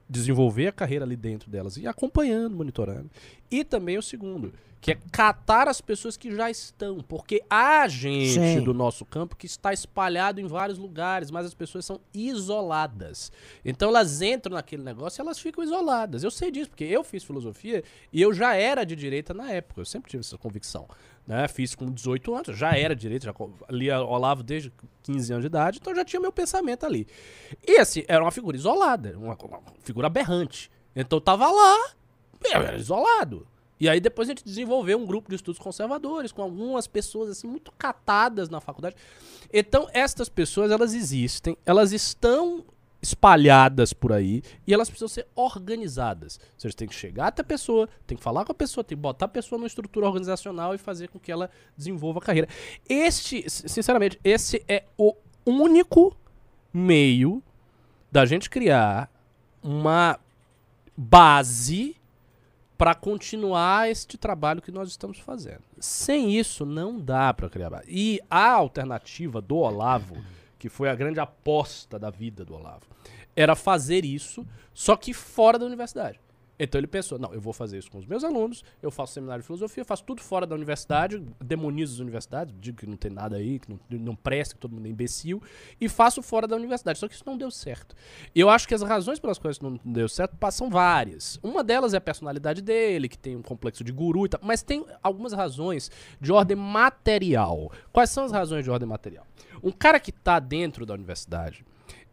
desenvolver a carreira ali dentro delas e acompanhando, monitorando. E também o segundo, que é catar as pessoas que já estão, porque há gente Sim. do nosso campo que está espalhado em vários lugares, mas as pessoas são isoladas. Então elas entram naquele negócio e elas ficam isoladas. Eu sei disso, porque eu fiz filosofia e eu já era de direita na época, eu sempre tive essa convicção. Né? Fiz com 18 anos, já era de direita, já lia Olavo desde 15 anos de idade, então já tinha meu pensamento ali. E assim, era uma figura isolada, uma, uma figura aberrante. Então eu tava lá, eu era isolado. E aí depois a gente desenvolveu um grupo de estudos conservadores, com algumas pessoas assim muito catadas na faculdade. Então, estas pessoas, elas existem, elas estão espalhadas por aí e elas precisam ser organizadas. Ou seja, tem que chegar até a pessoa, tem que falar com a pessoa, tem que botar a pessoa numa estrutura organizacional e fazer com que ela desenvolva a carreira. Este, sinceramente, esse é o único meio da gente criar uma base para continuar este trabalho que nós estamos fazendo. Sem isso, não dá para criar base. E a alternativa do Olavo, que foi a grande aposta da vida do Olavo, era fazer isso, só que fora da universidade. Então ele pensou, não, eu vou fazer isso com os meus alunos, eu faço seminário de filosofia, faço tudo fora da universidade, demonizo as universidades, digo que não tem nada aí, que não, não presta, que todo mundo é imbecil, e faço fora da universidade. Só que isso não deu certo. Eu acho que as razões pelas quais isso não deu certo são várias. Uma delas é a personalidade dele, que tem um complexo de guru e tal, mas tem algumas razões de ordem material. Quais são as razões de ordem material? Um cara que está dentro da universidade,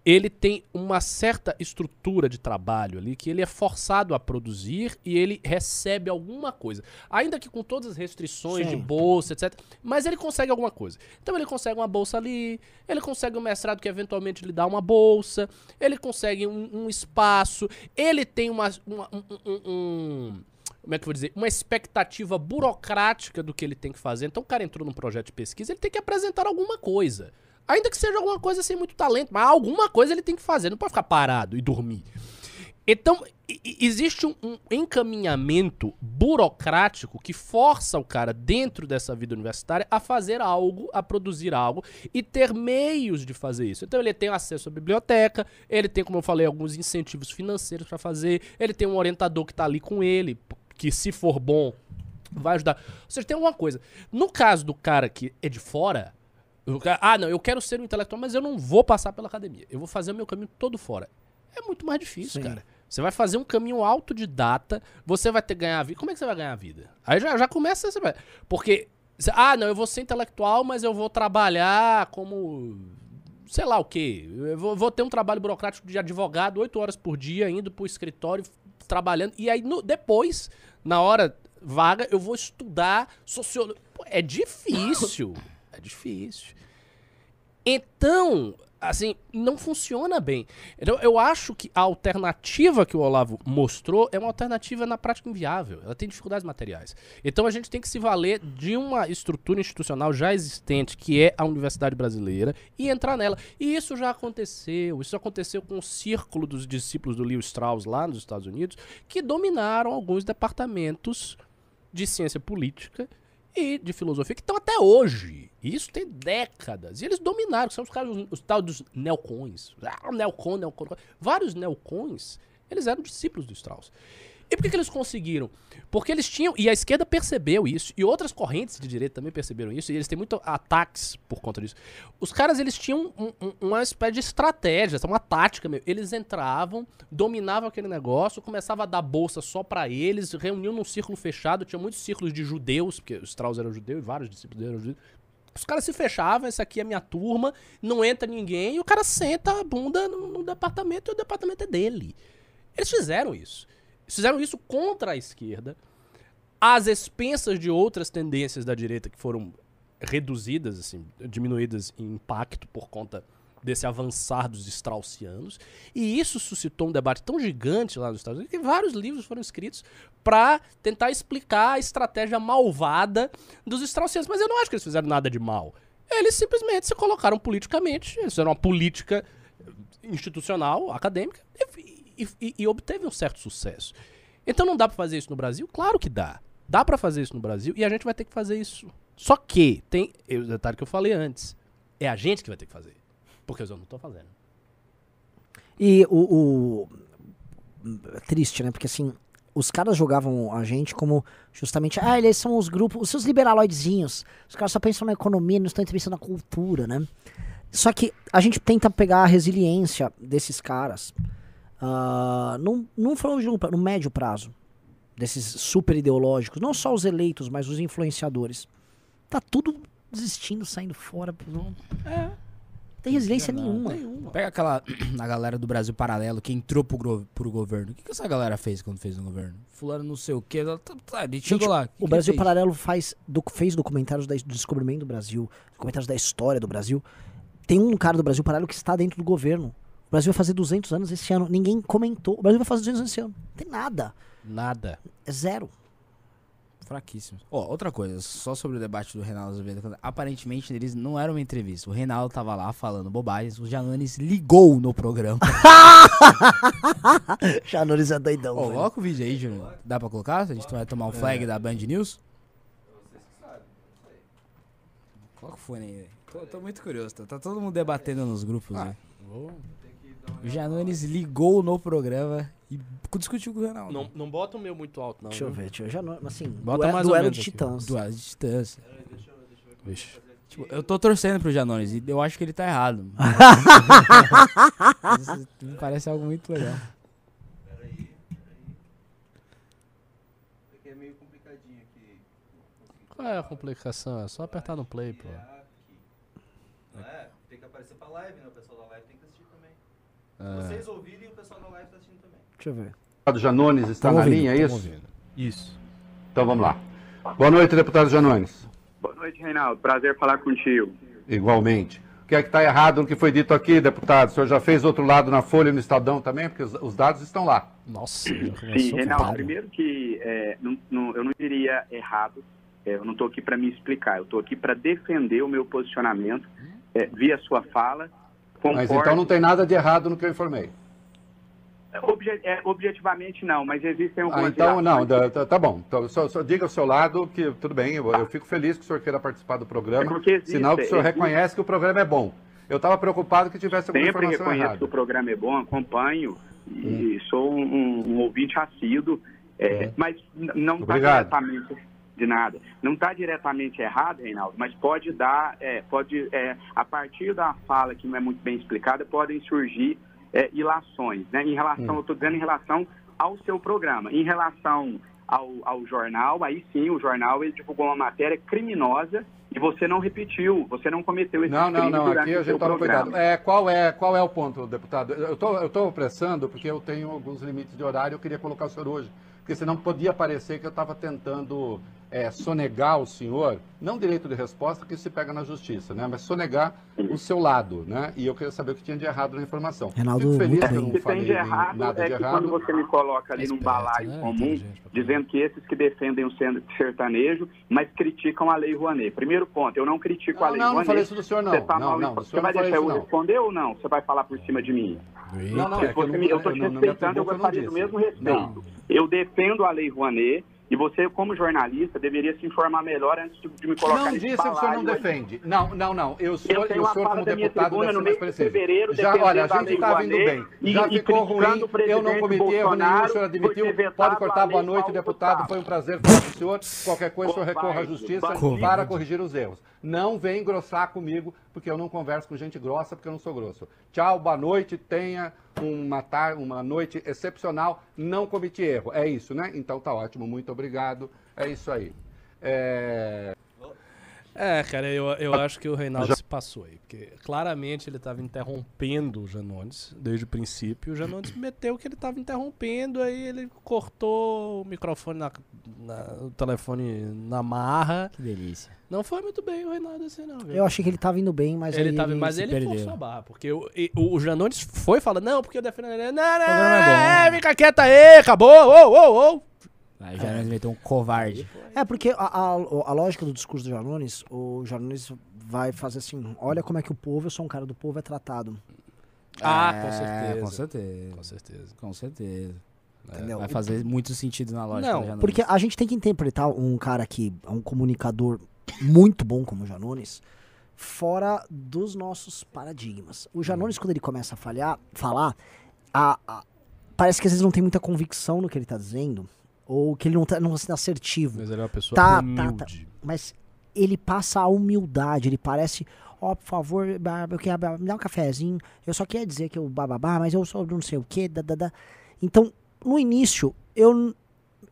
ele tem uma certa estrutura de trabalho ali que ele é forçado a produzir e ele recebe alguma coisa. Ainda que com todas as restrições de Sim. bolsa, etc. Mas ele consegue alguma coisa. Então ele consegue uma bolsa ali, ele consegue um mestrado que eventualmente lhe dá uma bolsa, ele consegue um, um espaço, ele tem uma, uma- um- um- um- como é que eu vou dizer? Uma expectativa burocrática do que ele tem que fazer. Então o cara entrou num projeto de pesquisa, ele tem que apresentar alguma coisa. Ainda que seja alguma coisa sem muito talento, mas alguma coisa ele tem que fazer, não pode ficar parado e dormir. Então, existe um, um encaminhamento burocrático que força o cara, dentro dessa vida universitária, a fazer algo, a produzir algo e ter meios de fazer isso. Então, ele tem acesso à biblioteca, ele tem, como eu falei, alguns incentivos financeiros para fazer, ele tem um orientador que tá ali com ele, que se for bom, vai ajudar. Ou seja, tem alguma coisa. No caso do cara que é de fora, ah, não, eu quero ser um intelectual, mas eu não vou passar pela academia. Eu vou fazer o meu caminho todo fora. É muito mais difícil, Sim. cara. Você vai fazer um caminho autodidata, você vai ter que ganhar a vida. Como é que você vai ganhar a vida? Aí já, já começa. Porque, ah, não, eu vou ser intelectual, mas eu vou trabalhar como. Sei lá o quê. Eu vou, vou ter um trabalho burocrático de advogado, oito horas por dia, indo pro escritório, trabalhando. E aí, no- depois, na hora vaga, eu vou estudar sociologia. Pô, É difícil. Difícil. Então, assim, não funciona bem. Então, eu acho que a alternativa que o Olavo mostrou é uma alternativa na prática inviável. Ela tem dificuldades materiais. Então a gente tem que se valer de uma estrutura institucional já existente, que é a Universidade Brasileira, e entrar nela. E isso já aconteceu. Isso aconteceu com o círculo dos discípulos do Leo Strauss lá nos Estados Unidos, que dominaram alguns departamentos de ciência política e de filosofia que estão até hoje. Isso tem décadas. E eles dominaram, são os caras, os, os tal dos neocons. Ah, neocon, neocon. Vários neocons, eles eram discípulos do Strauss. E por que, que eles conseguiram? Porque eles tinham, e a esquerda percebeu isso, e outras correntes de direita também perceberam isso, e eles têm muito ataques por conta disso. Os caras, eles tinham um- um- uma espécie de estratégia, uma tática mesmo. Eles entravam, dominavam aquele negócio, começava a dar bolsa só pra eles, reuniam num círculo fechado, tinha muitos círculos de judeus, porque o Strauss era judeu e vários discípulos eram judeus. Os caras se fechavam, essa aqui é minha turma, não entra ninguém, e o cara senta a bunda no, no departamento e o departamento é dele. Eles fizeram isso. Fizeram isso contra a esquerda, às expensas de outras tendências da direita que foram reduzidas, assim, diminuídas em impacto por conta desse avançar dos straussianos. E isso suscitou um debate tão gigante lá nos Estados Unidos que vários livros foram escritos para tentar explicar a estratégia malvada dos straussianos. Mas eu não acho que eles fizeram nada de mal. Eles simplesmente se colocaram politicamente, eles fizeram uma política institucional, acadêmica, e, e- e- e obteve um certo sucesso. Então não dá pra fazer isso no Brasil? Claro que dá. Dá pra fazer isso no Brasil e a gente vai ter que fazer isso. Só que tem o detalhe que eu falei antes. É a gente que vai ter que fazer. Porque eu não tô fazendo. E o, o- é Triste, né? Porque assim, os caras jogavam a gente como justamente. Ah, eles são os grupos, os seus liberaloidezinhos. Os caras só pensam na economia, não estão pensando na cultura, né? Só que a gente tenta pegar a resiliência desses caras ah, num, num, num médio prazo. Desses super ideológicos. Não só os eleitos, mas os influenciadores. Tá tudo desistindo, saindo fora. Não É. tem resiliência nenhuma. Pega aquela a galera do Brasil Paralelo que entrou pro, pro governo. O que, que essa galera fez quando fez no governo? Fulano não sei o quê. ela tá- tá, Ele chegou Gente, lá. que o que Brasil? Paralelo faz, doc- fez documentários da- do descobrimento do Brasil, documentários da história do Brasil. Tem um cara do Brasil Paralelo que está dentro do governo. O Brasil vai fazer 200 anos esse ano. Ninguém comentou. O Brasil vai fazer 200 anos esse ano. Não tem nada. Nada. É zero. Fraquíssimo. Ó, outra coisa, só sobre o debate do Reinaldo Azevedo. Aparentemente, eles não era uma entrevista. O Reinaldo tava lá falando bobagens. O Janones ligou no programa. Janores é doidão. Ó, velho. coloca o vídeo aí, Júnior. Dá pra colocar? A gente vai tomar um flag da Band News? Coloca o fone aí, velho. Tô, tô muito curioso. Tá, tá todo mundo debatendo nos grupos, Ah, né? Vou- O Janones ligou no programa E discutiu com o Reinaldo. Não, não bota o meu muito alto, não. Deixa eu ver, deixa eu já não, assim, Bota duelo, mais ou duelo de aqui. titãs. Duas de distância. Vixe. Tipo, eu tô torcendo pro Janones e eu acho que ele tá errado. Isso me parece algo muito legal. É meio complicadinho aqui. Qual é a complicação? É só apertar no play, pô. É, tem que aparecer pra live, né? O pessoal da live tem que. Se vocês ouvirem, o pessoal da live tá assistindo também. Deixa eu ver. deputado Janones está Tamo na ouvindo, linha, é isso? ouvindo. Isso. Então vamos lá. Boa noite, deputado Janones. Boa noite, Reinaldo. Prazer falar contigo. Igualmente. O que é que está errado no que foi dito aqui, deputado? O senhor já fez outro lado na Folha e no Estadão também? Porque os, os dados estão lá. Nossa, Sim, Reinaldo, primeiro que é, não- não- eu não diria errado, é, eu não estou aqui para me explicar, eu estou aqui para defender o meu posicionamento é, via sua fala. Mas Concordo- então não tem nada de errado no que eu informei. Obje- é, objetivamente não, mas existem Ah, algumas então, não, tá, tá bom. Então, só, só diga o seu lado, que tudo bem, eu, eu fico feliz que o senhor queira participar do É programa, porque existe- sinal que o senhor existe- reconhece que o programa é bom. Eu estava preocupado que tivesse alguma Sempre informação reconheço que errada. o programa é bom, acompanho e Hum. sou um, um- um ouvinte assíduo, é, mas n- não está diretamente de nada. Não está diretamente errado, Reinaldo, mas pode dar, é, pode, é, a partir da fala que não é muito bem explicada, podem surgir é, ilações, né? Em relação, Hum. eu estou dizendo em relação ao seu programa. Em relação ao, ao jornal, aí sim, o jornal ele divulgou uma matéria criminosa e você não repetiu, você não cometeu esse Não, não, não, durante aqui a gente toma programa. cuidado. É, qual, é, qual é o ponto, deputado? Eu tô, eu tô pressando porque eu tenho alguns limites de horário, eu queria colocar o senhor hoje. Porque senão podia parecer que eu estava tentando é, sonegar o senhor, não direito de resposta, que se pega na justiça, né? Mas sonegar o seu lado, né? E eu queria saber o que tinha de errado na informação. Reinaldo, Fico feliz que eu não que tem falei de errado nada é de que errado. quando você me coloca ali É num balaio né? comum, pra dizendo que esses que defendem o sertanejo, mas criticam a Lei Rouanet. Primeiro ponto, eu não critico a Não, Lei não, não Rouanet. falei isso do senhor, não. Você, tá Não, mal não, você senhor vai não deixar eu não. responder ou não? Você vai falar por cima de mim? Não, não, é eu não- me- eu estou eu te não- respeitando, eu gostaria não do mesmo respeito. Eu defendo a Lei Rouanet e você, como jornalista, deveria se informar melhor antes de, me colocar Não nesse disse que o senhor não defende. Não, não, não. Eu, sou, Eu eu, tenho uma sou como da minha deputado tribuna deve no mês de fevereiro Já, olha, a gente está vindo bem. e- Já e ficou ruim. Eu não cometi erro nenhum, o senhor admitiu. Pode cortar boa noite, deputado. Foi um prazer falar com o senhor. Qualquer coisa, o senhor recorra à justiça para corrigir os erros. Não vem engrossar comigo, porque eu não converso com gente grossa, porque eu não sou grosso. Tchau, boa noite, tenha uma, uma noite excepcional. Não cometi erro. É isso, né? Então tá ótimo, muito obrigado. É isso aí. É... É, cara, eu, eu acho que o Reinaldo se passou aí. Porque claramente ele estava interrompendo o Janones desde o princípio. O Janones meteu que ele estava interrompendo, aí ele cortou o microfone, na, na- o telefone na marra. Que delícia. Não foi muito bem o Reinaldo assim, não. viu? Eu achei que ele tava indo bem, mas ele aí tava, ele mas se ele perdeu. forçou a barra, porque o, e- o, o Janones foi falando, não, porque eu defendo ele. Não, não, programa é é, fica quieta aí, acabou, ô, ô, ô. Aí já nos meteu um covarde. É, porque a, a, a lógica do discurso do Janones, o Janones vai fazer assim, olha como é que o povo, eu sou um cara do povo, é tratado. Ah, É, com certeza. Com certeza. Com certeza. Com certeza. Entendeu? Vai fazer muito sentido na lógica Não, do Janones. Porque a gente tem que interpretar um cara que é um comunicador muito bom como o Janones, fora dos nossos paradigmas. O Janones, quando ele começa a falhar, falar, a- a- parece que às vezes não tem muita convicção no que ele tá dizendo, ou que ele não tá, não tá sendo assertivo. Mas ele é uma pessoa Tá, tá, humilde. tá. Mas ele passa a humildade, ele parece, ó, por favor, eu quero, me dá um cafezinho, eu só queria dizer que eu bababá, mas eu sou não sei o que, da, da, da. Então, no início, eu,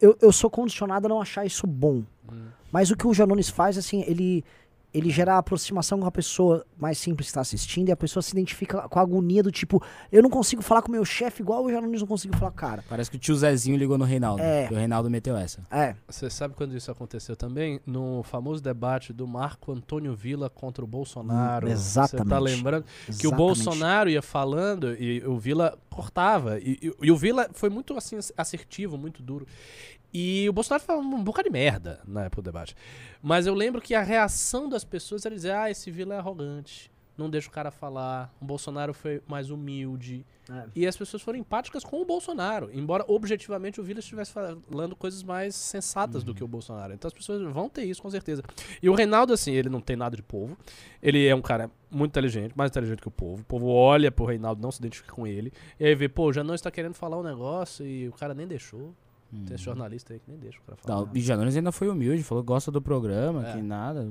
eu, eu sou condicionado a não achar isso bom. Mas o que o Janones faz, assim, ele, ele gera aproximação com a pessoa mais simples que está assistindo e a pessoa se identifica com a agonia do tipo, eu não consigo falar com o meu chefe igual o Janones não conseguiu falar, com o cara. Parece que o tio Zezinho ligou no Reinaldo. É. E o Reinaldo meteu essa. É, Você sabe quando isso aconteceu também? No famoso debate do Marco Antônio Villa contra o Bolsonaro. Hum, exatamente. Você tá lembrando? Que o exatamente. Bolsonaro ia falando e o Villa cortava. E, e- e o Villa foi muito assim, assertivo, muito duro. E o Bolsonaro falava um bocado de merda na época do debate. Mas eu lembro que a reação das pessoas era dizer: ah, esse Villa é arrogante. não deixa o cara falar. O Bolsonaro foi mais humilde. É. E as pessoas foram empáticas com o Bolsonaro. Embora objetivamente o Vila estivesse falando coisas mais sensatas do que o Bolsonaro. Então as pessoas vão ter isso com certeza. E o Reinaldo, assim, ele não tem nada de povo. Ele é um cara muito inteligente, mais inteligente que o povo. O povo olha pro Reinaldo, não se identifica com ele. E aí vê, pô, já não está querendo falar um negócio e o cara nem deixou. Tem esse jornalista aí que nem deixa o cara falar. Não, o Janones ainda foi humilde, falou que gosta do programa, É. que nada.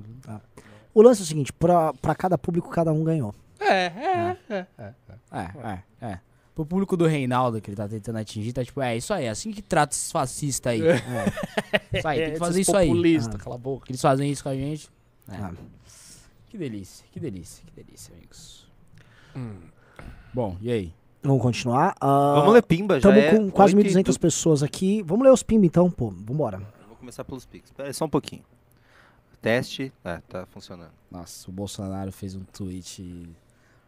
O lance é o seguinte, pra, pra cada público, cada um ganhou. É, é, é, é. É, é, é. Pro público do Reinaldo que ele tá tentando atingir, tá tipo, é isso aí, é assim que trata esses fascistas aí. É. Isso aí, tem que fazer esses isso aí. populista, Ah. cala a boca. Eles fazem isso com a gente. É. Ah. Que delícia, que delícia, que delícia, amigos. Bom, e aí? Vamos continuar. Ah, Vamos ler Pimba, já Estamos é com quase 8 e 1.200 du- pessoas aqui. Vamos ler os pimba então, pô. Vambora. Vou começar pelos Pix. Espera aí só um pouquinho. Teste. É, tá funcionando. Nossa, o Bolsonaro fez um tweet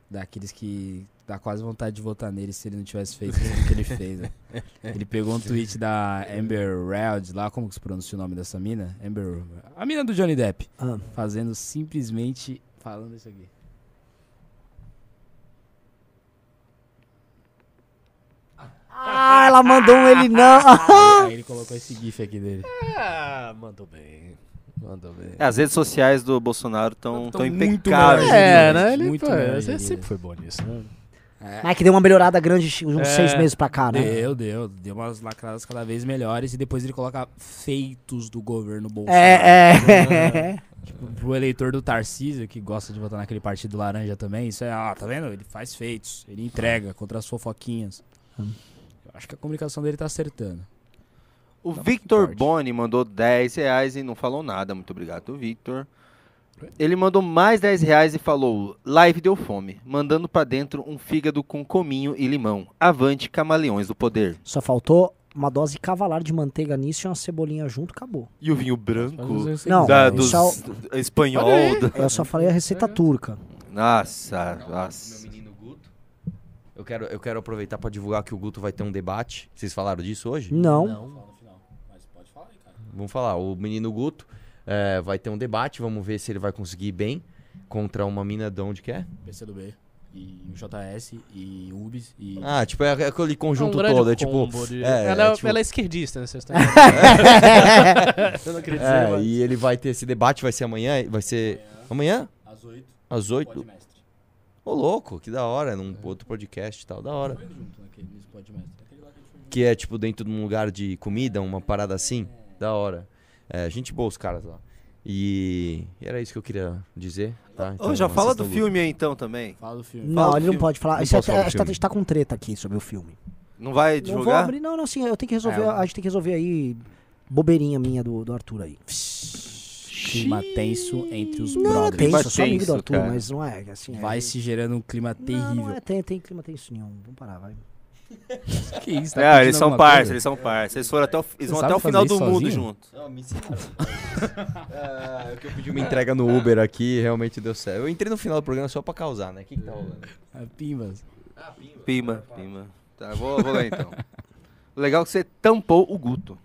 daqueles que dá quase vontade de votar nele se ele não tivesse feito o que ele fez. né? Ele pegou um tweet da Amber Raud, lá como que se pronuncia o nome dessa mina? Amber, a mina do Johnny Depp, Ah. fazendo simplesmente falando isso aqui. Ah, ela mandou um ele não. Aí ele colocou esse gif aqui dele. Ah, mandou bem. Mandou bem. É, as redes sociais do Bolsonaro estão Tão muito impecáveis. É, Muito né? Ele muito pô, você sempre foi bom nisso, né? É. Mas que deu uma melhorada grande de uns É. seis meses pra cá, né? Deu, deu. Deu umas lacradas cada vez melhores e depois ele coloca feitos do governo Bolsonaro. É, é. Pro eleitor do Tarcísio, que gosta de votar naquele partido laranja também, isso é, ah, tá vendo? Ele faz feitos, ele entrega contra as fofoquinhas. Hum. Acho que a comunicação dele tá acertando. O Não, Victor. Boni mandou 10 reais e não falou nada. Muito obrigado, Victor. Ele mandou mais 10 reais e falou: Live deu fome, mandando pra dentro um fígado com cominho e limão. Avante, camaleões do poder. Só faltou uma dose cavalar de manteiga nisso e uma cebolinha junto, acabou. E o vinho branco Não, da, isso dos é o- espanhol. da- Eu só falei a receita turca. Nossa, Meu nossa. Eu quero, eu quero aproveitar pra divulgar que o Guto vai ter um debate. Vocês falaram disso hoje? Não. Vamos falar. O menino Guto é, vai ter um debate. Vamos ver se ele vai conseguir ir bem contra uma mina de onde que é. PCdoB, e o JS, e UBS, e... Ah, tipo, é aquele conjunto um todo. É tipo. de- é, ela, é é, tipo- ela é esquerdista, né? Vocês estão entendendo? Eu não dizer, É, e ele vai ter esse debate, vai ser amanhã. Vai ser. Amanhã? Às 8, Às 8. Ô, louco, que da hora, num outro podcast e tal, da hora. Junto naquele, que é, tipo, dentro de um lugar de comida, uma parada assim. Da hora. É, gente boa os caras lá. E era isso que eu queria dizer, tá? Ô, já fala do filme aí então também. Fala do filme. Não, Fala ele do não pode falar. Não Isso é, falar a gente tá- a filme. gente tá com treta aqui sobre o filme. Não vai Não vou divulgar? abrir, não, não, assim, eu tenho que resolver, É, a gente tem que resolver aí bobeirinha minha do, do Arthur aí. Clima tenso entre os Não, brothers. tem, Clima eu sou amigo do tenso, Arthur, cara. mas não é, assim... é- Vai se gerando um clima Não, terrível. não é, tem, tem clima tenso nenhum. Vamos parar, vai. Que isso, tá É, pedindo eles são coisa? eles são parça. Eles foram até o, eles vão até o final do isso mundo sozinho? junto. Não, me ensinaram. é, que eu pedi uma entrega no Uber aqui realmente deu certo. Eu entrei no final do programa só pra causar, né? O que, que tá rolando? Ah, Pimbas. Pima, pima. Tá, vou, vou ler então. O Legal é que você tampou o Guto.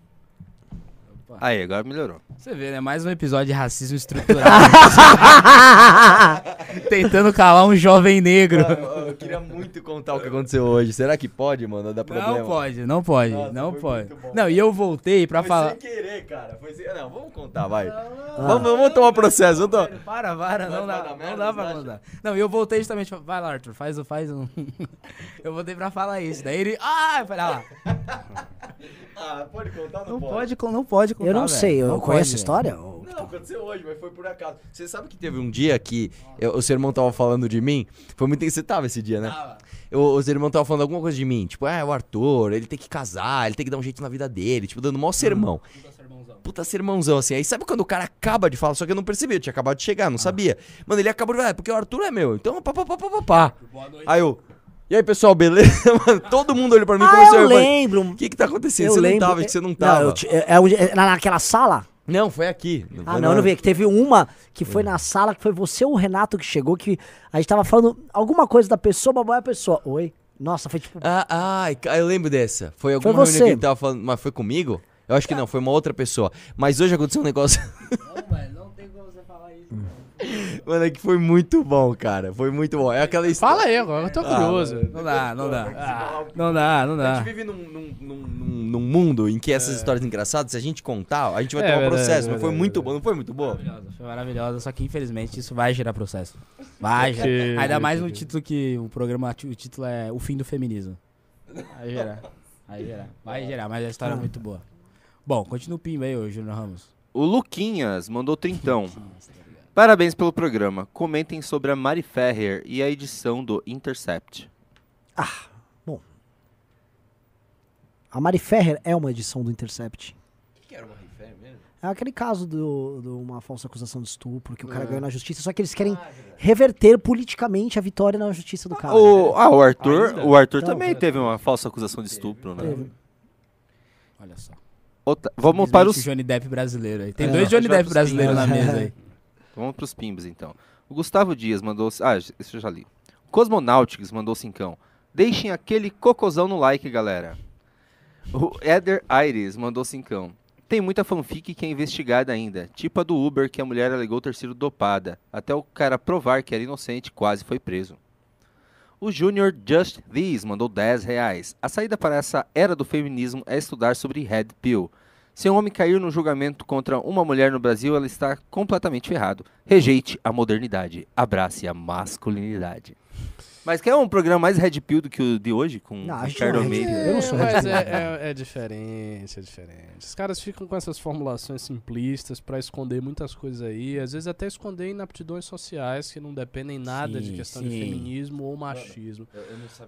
Opa. Aí, agora melhorou. Você vê, né? Mais um episódio de racismo estrutural. Tentando calar um jovem negro. Eu, eu queria muito contar o que aconteceu hoje. Será que pode, mano? Dá problema? Não pode, não pode, Nossa, não pode. Não, e eu voltei pra Foi falar. sem querer, cara. Foi sem... Não, vamos contar, vai. Vamos, vamos tomar processo. Eu tô... Para, para, não dá, não merda, dá pra contar. Não, e eu voltei justamente, pra- vai lá, Arthur, faz, o- faz um... eu voltei pra falar isso, daí ele, ah, eu falei, ah, Ah, pode contar ou não pode, con- não pode contar, Eu não sei, eu Não conheço a pode, história? Ou- Não, aconteceu hoje, mas foi por acaso. Você sabe que teve um dia que eu- o seu irmão tava falando de mim? Foi muito. Você tava esse dia, né? Tava. Eu, o seu irmão tava falando alguma coisa de mim. Tipo, ah, o Arthur, ele tem que casar, ele tem que dar um jeito na vida dele. Tipo, dando maior sermão. Puta sermãozão, assim. Aí sabe quando o cara acaba de falar, só que eu não percebi, eu tinha acabado de chegar, não sabia. Mano, ele acabou de falar, "É, porque o Arthur é meu. Então, pá, pá, pá, pá, pá, pá. Aí eu. E aí, pessoal, beleza? Mano, todo mundo olhou pra mim e Ah, começou eu a lembro. O que que tá acontecendo? Eu você lembro. não tava, que você não Não, tava. eu ti- é, é é na- naquela sala? Não, foi aqui. Ah, foi não, eu não vi. Que teve uma que foi na sala, que foi você ou o Renato que chegou, que a gente tava falando alguma coisa da pessoa, babá a pessoa. Oi? Nossa, foi tipo. Ah, ai, ca- eu lembro dessa. Foi alguma Foi reunião você. que ele tava falando, mas foi comigo? Eu acho que não, foi uma outra pessoa. Mas hoje aconteceu um negócio. Não, velho, não Mano, é que foi muito bom, cara. Foi muito bom. É aquela história. Fala aí agora, eu tô curioso. Não dá, não dá. Ah, não dá, não A dá. gente vive num, num- num- num- mundo em que essas histórias engraçadas, se a gente contar, a gente vai É tomar verdade, processo. Não foi verdade, muito verdade. bom, não foi muito bom? Maravilhosa, foi maravilhosa, só que infelizmente isso vai gerar processo. Vai gerar. Que- Ainda mais no título que o programa, o título é O Fim do Feminismo. Vai gerar. Vai gerar. Vai gerar, mas a história é muito boa. Bom, continua o pimba aí, ô Júnior Ramos. O Luquinhas mandou trintão. Parabéns pelo programa. Comentem sobre a Mari Ferrer e a edição do Intercept. A Mari Ferrer é uma edição do Intercept. O que era uma refé mesmo? É aquele caso de uma falsa acusação de estupro que o cara É. ganhou na justiça, só que eles querem reverter politicamente a vitória na justiça do cara. O, ah, o Arthur, Ainda? o Arthur Então, também teve uma falsa acusação de estupro, né? Teve. Olha só. Outra- vamos para os Johnny Depp brasileiro aí. Tem É. dois Johnny Depp brasileiros na mesa aí. Vamos pros pimbas, então. O Gustavo Dias mandou... Ah, isso eu já li. Cosmonautics mandou cincão. Deixem aquele cocôzão no like, galera. O Eder Aires mandou cincão. Tem muita fanfic que é investigada ainda. Tipo a do Uber, que a mulher alegou ter sido dopada. Até o cara provar que era inocente, quase foi preso. O Junior Just This mandou 10 reais. A saída para essa era do feminismo é estudar sobre Red Pill. Se um homem cair no julgamento contra uma mulher no Brasil, ela está completamente ferrado. Rejeite a modernidade. Abrace a masculinidade. Mas quer um programa mais Red Pill do que o de hoje, com Não, Ricardo não é Almeida? Pill. Eu não sou mas Red é, Pill. é, é diferente, é diferente. Os caras ficam com essas formulações simplistas pra esconder muitas coisas aí, às vezes até esconder inaptidões sociais que não dependem nada de Sim, questão de sim. feminismo ou machismo.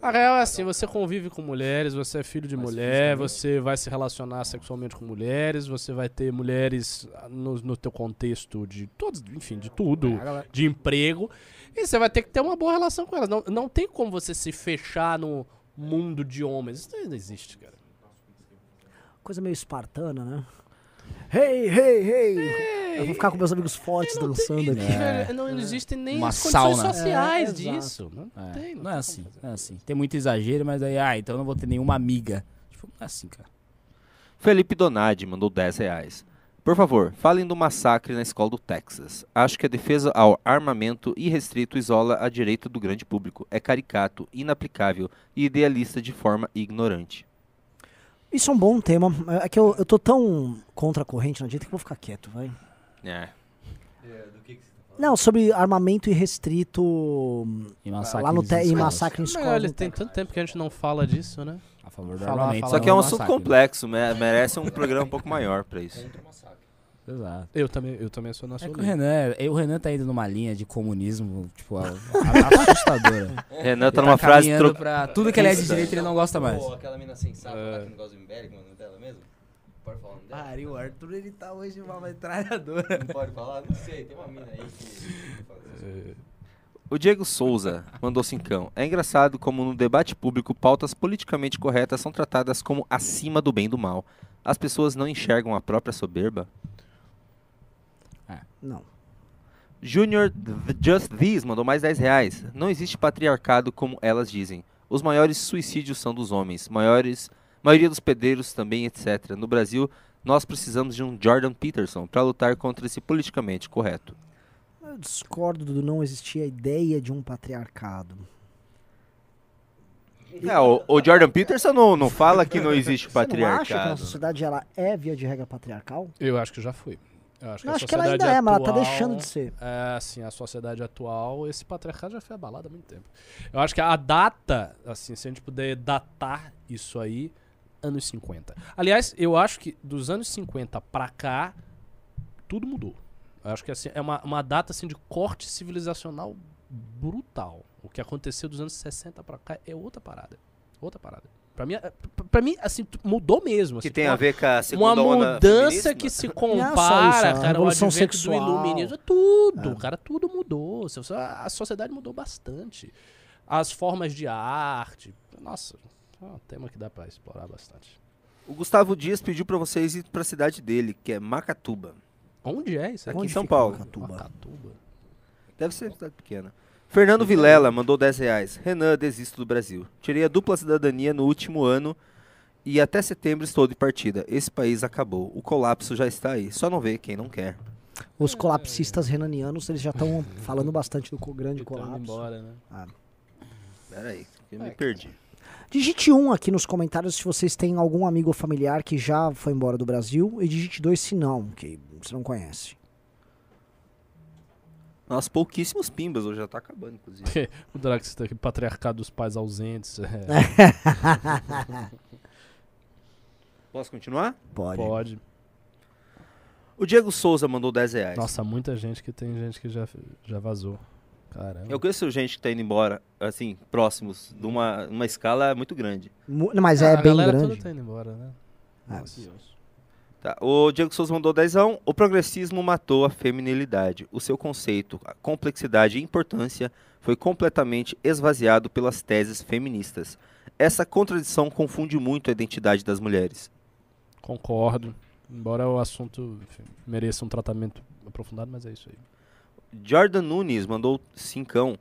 A real é assim, você convive com mulheres, você é filho de mulher, você vai se relacionar sexualmente com mulheres, você vai ter mulheres no, no teu contexto de todos, enfim, de tudo, de emprego, e você vai ter que ter uma boa relação com elas. Não, não tem como você se fechar no mundo de homens. Isso não existe, cara. Coisa meio espartana, né? Hey, hey, hey! Eu vou ficar com meus amigos fortes dançando aqui. Velho, Não existem nem Uma as condições sauna. sociais É, disso. Não É, tem. não é tem assim, não é assim. Tem muito exagero, mas aí, ah, então eu não vou ter nenhuma amiga. Tipo, não é assim, cara. Felipe Donadi mandou 10 reais. Por favor, falem do massacre na escola do Texas. Acho que a defesa ao armamento irrestrito isola a direita do grande público. É caricato, inaplicável e idealista de forma ignorante. Isso é um bom tema. É que eu, eu tô tão contra a corrente na direita que eu vou ficar quieto, vai. É. Não, sobre armamento irrestrito E massacre lá no em te, em escolas. massacre em escola. olha, tem tanto tempo que a gente não fala disso, né? A favor do Falar- armamento. falar- Só que é um assunto complexo, me- merece um programa um pouco maior pra isso. Exato. Eu também, eu também sou É que o nacionalista. Renan, é- o Renan tá indo numa linha de comunismo, tipo, a- a- assustadora. Renan tá Ele numa frase tro... pra tudo que ele é de direita ele não gosta mais. aquela mina sensata É. lá que não gosta do Imberic, mano, dela mesmo? Pode falar dela? Pariu, o Arthur ele tá hoje uma metralhadora. Não pode falar? Não sei, tem uma mina aí que... O Diego Souza mandou cincão. É engraçado como no debate público pautas politicamente corretas são tratadas como acima do bem e do mal. As pessoas não enxergam a própria soberba. Não. Junior Just This mandou mais 10 reais. Não existe patriarcado como elas dizem. Os maiores suicídios são dos homens. Maiores, maioria dos pedreiros também, etc. No Brasil, nós precisamos de um Jordan Peterson para lutar contra esse politicamente correto. Eu discordo do não existir a ideia de um patriarcado. É, o, o Jordan Peterson não, não fala que não existe Você não acha que a patriarcado. sociedade ela é, via de regra, patriarcal? Eu acho que já foi. Eu acho que, a acho que ela ainda sociedade é, mas ela tá atual- deixando de ser. É, assim, a sociedade atual, esse patriarcado já foi abalado há muito tempo. Eu acho que a data, assim, se a gente puder datar isso aí, anos 50. Aliás, eu acho que dos anos 50 pra cá, tudo mudou. Eu acho que assim, é uma, uma data assim, de corte civilizacional brutal. O que aconteceu dos anos 60 pra cá é outra parada. Outra parada. Pra mim, é- pra mim assim, mudou mesmo. Que assim, tem uma- a ver com a uma segunda onda mudança que se compara, é só isso, a cara, ao revolução advento do sexual. iluminismo, tudo, cara, tudo mudou. A sociedade mudou bastante. As formas de arte, nossa, é um tema que dá pra explorar bastante. O Gustavo Dias pediu pra vocês ir pra cidade dele, que é Macatuba. Onde é isso? Aqui aqui? em São Paulo. Macatuba? Macatuba. Deve ser cidade pequena. Fernando Vilela mandou 10 reais. Renan, desisto do Brasil. Tirei a dupla cidadania no último ano e até setembro estou de partida. Esse país acabou. O colapso já está aí. Só não vê quem não quer. Os colapsistas renanianos, eles já estão falando bastante do grande colapso. embora, né? Pera aí, eu me perdi. Digite um aqui nos comentários se vocês têm algum amigo ou familiar que já foi embora do Brasil. E digite dois se não, que você não conhece. Nossa, pouquíssimos pimbas, hoje já tá acabando, inclusive. O Drax tá aqui, patriarcado dos pais ausentes. é, Posso continuar? Pode. pode. O Diego Souza mandou 10 reais. Nossa, muita gente que tem gente que já, já vazou. Caramba. Eu conheço gente que tá indo embora, assim, próximos, de uma, uma escala muito grande. Mu- não, Mas é a bem galera grande. toda tá indo embora, né? Ah, Nossa. Tá, O Diego Souza mandou 10 O progressismo matou a feminilidade. O seu conceito, complexidade e importância foi completamente esvaziado pelas teses feministas. Essa contradição confunde muito a identidade das mulheres. Concordo. Embora o assunto enfim, mereça um tratamento aprofundado, mas é isso aí. Jordan Nunes mandou cincão.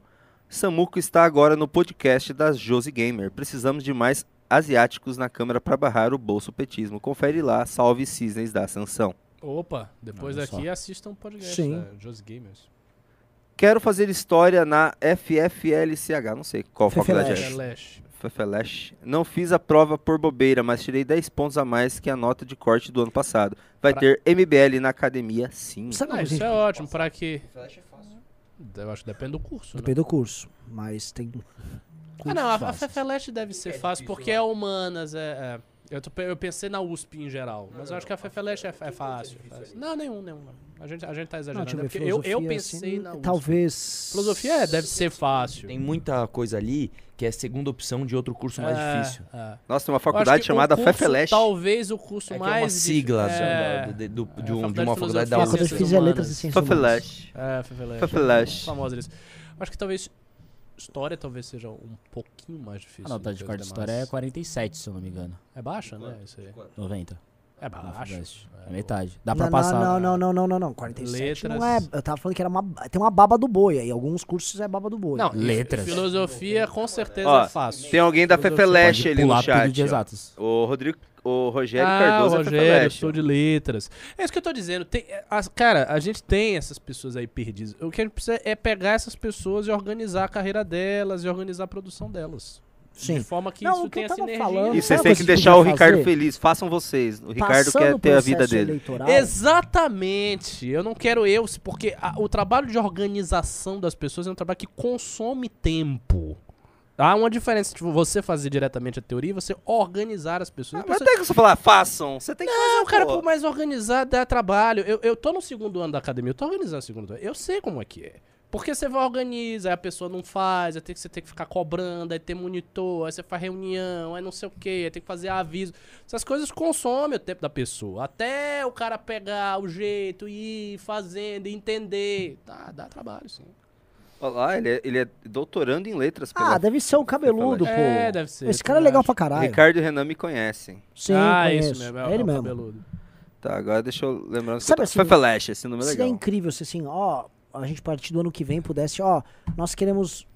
Samuco está agora no podcast das Josi Gamer. Precisamos de mais asiáticos na câmera para barrar o bolso petismo. Confere lá, salve cisnes da Ascensão. Opa, depois Olha daqui assistam o podcast Sim. da Gamers. Quero fazer história na FFLCH, não sei qual faculdade é. Essa. Flash. Fefeleche. Não fiz a prova por bobeira, mas tirei 10 pontos a mais que a nota de corte do ano passado. Vai Pra- ter MBL na academia, sim. Ah, isso é ótimo, pra quê? Eu acho que depende do curso, né? Depende do curso. Mas tem. Ah, não, a, a. Fefeleste deve ser fácil, porque é humanas, é... é. Eu, tô eu pensei na USP em geral, mas eu acho que a Fefeleste é, é fácil, fácil. Não, nenhum, nenhum. A gente, a gente tá Não, exagerando. eu é eu, eu filosofia, pensei assim, na USP. Talvez. Filosofia é, deve ser fácil. Tem muita coisa ali que é segunda opção de outro curso mais É, difícil. é. Nossa, tem uma faculdade chamada curso, Fefeleche. Talvez o curso É que mais. é uma sigla é, da- de, do- É, de, um- de Faculdade uma de faculdade da É, USP. Fiz Humanas. letras e ciências. Fefeleche. É, Fefeleche. Fefeleche. Famosa eles. Acho que talvez história talvez seja um pouquinho mais difícil. A nota do de corte de história é 47, se eu não me engano. É baixa, né? Isso aí. 90. É. Fuvest. É, É metade. Dá pra não, passar. Não, não, não, não, não, não. 47 não é. Letras. Eu tava falando que era uma. Tem uma baba do boi aí. Alguns cursos é baba do boi. Não, Letras. Filosofia com certeza Ó, é fácil. Tem alguém da. Fefeleche ali no tudo chat. de. O Rodrigo, o Rogério ah, Cardoso o é Rogério, sou de letras. É isso que eu tô dizendo. Tem, é, as- cara, a gente tem essas pessoas aí perdidas. O que a gente precisa é pegar essas pessoas e organizar a carreira delas e organizar a produção delas. Sim. De forma que Não, isso que tenha sinergia. falando- E vocês têm que deixar o Ricardo fazer? feliz. Façam vocês. O Ricardo Passando quer ter a vida processo dele. eleitoral, Exatamente. Eu não quero eu, se- porque a- o trabalho de organização das pessoas é um trabalho que consome tempo. Há uma diferença entre você fazer diretamente a teoria e você organizar as pessoas. As Mas pessoas- tem que você falar, façam. Você tem que fazer. Não, cara, pô. por mais organizar dá trabalho. Eu, eu tô no segundo ano da academia, eu tô organizando o segundo ano. Eu sei como é que é. Porque você vai organizar, aí a pessoa não faz, aí tem que, você tem que ficar cobrando, aí tem monitor, aí você faz reunião, aí não sei o que, aí tem que fazer aviso. Essas coisas consomem o tempo da pessoa. Até o cara pegar o jeito, ir fazendo, entender. Dá, dá trabalho, sim. Olha lá, ele é, ele é doutorando em letras. Ah, Pela... deve ser o cabeludo, pô. É, deve ser. Esse cara é legal pra caralho. Ricardo e Renan me conhecem. Sim, ah, conheço. isso mesmo, É, é, ele o mesmo. cabeludo. Tá, agora deixa eu lembrar. Sabe assim, Fefeleche, esse número é Seria legal. incrível se assim, ó, a gente a partir do ano que vem pudesse, ó, nós queremos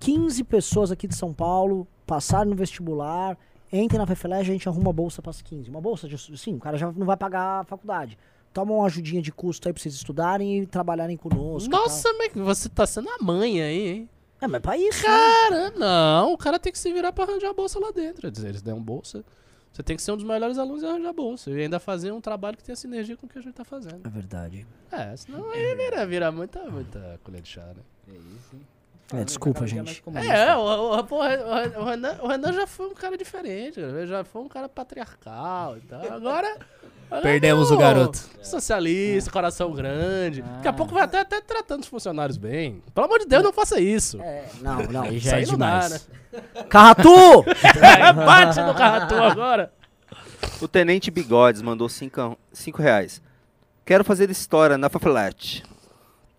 15 pessoas aqui de São Paulo passarem no vestibular, entrem na FEFELEG, a gente arruma uma bolsa para as 15. Uma bolsa de, sim, o cara já não vai pagar a faculdade. Toma uma ajudinha de custo aí pra vocês estudarem e trabalharem conosco. Nossa, mas você tá sendo a mãe aí, hein? É, mas pra isso. né? Cara, não, o cara tem que se virar pra arranjar a bolsa lá dentro. Quer dizer, Eles deram bolsa. Você tem que ser um dos melhores alunos e arranjar a bolsa. E ainda fazer um trabalho que tenha sinergia com o que a gente tá fazendo. É verdade. É, senão aí vira, vira muita, muita colher de chá, né? É, desculpa, gente. É, o, o, porra, o, o Renan, o Renan já foi um cara diferente, já foi um cara patriarcal e tal. Agora. Perdemos não, o garoto. Socialista, coração grande. Daqui a pouco vai até, até tratando os funcionários bem. Pelo amor de Deus, não faça isso. É, não, não. Aí Isso já é não dá, demais. Carratu! Bate no cartão agora. O Tenente Bigodes mandou 5 reais. Quero fazer história na Faflet.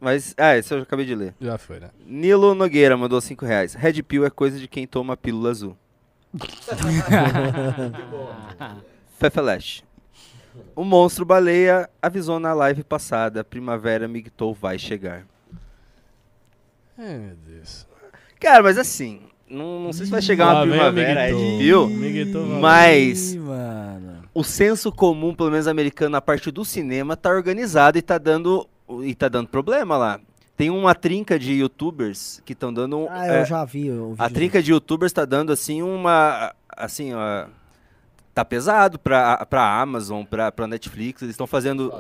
Mas, ah, esse eu já acabei de ler. Já foi, né? Nilo Nogueira mandou 5 reais. Red Pill é coisa de quem toma pílula azul. Fefeleche. O monstro baleia avisou na live passada: Primavera Migtou vai chegar. Ai, meu Deus. Cara, mas assim, não, não sei se vai chegar uma o primavera Red Miguel. Pill, mas Ih, mano. o senso comum, pelo menos americano, na parte do cinema, tá organizado e tá dando, e tá dando problema lá. Tem uma trinca de youtubers que estão dando. Ah, eu é, já vi vídeo. a trinca de youtubers tá dando assim uma. Assim, ó. Tá pesado pra, pra Amazon, pra, pra Netflix. Eles estão fazendo.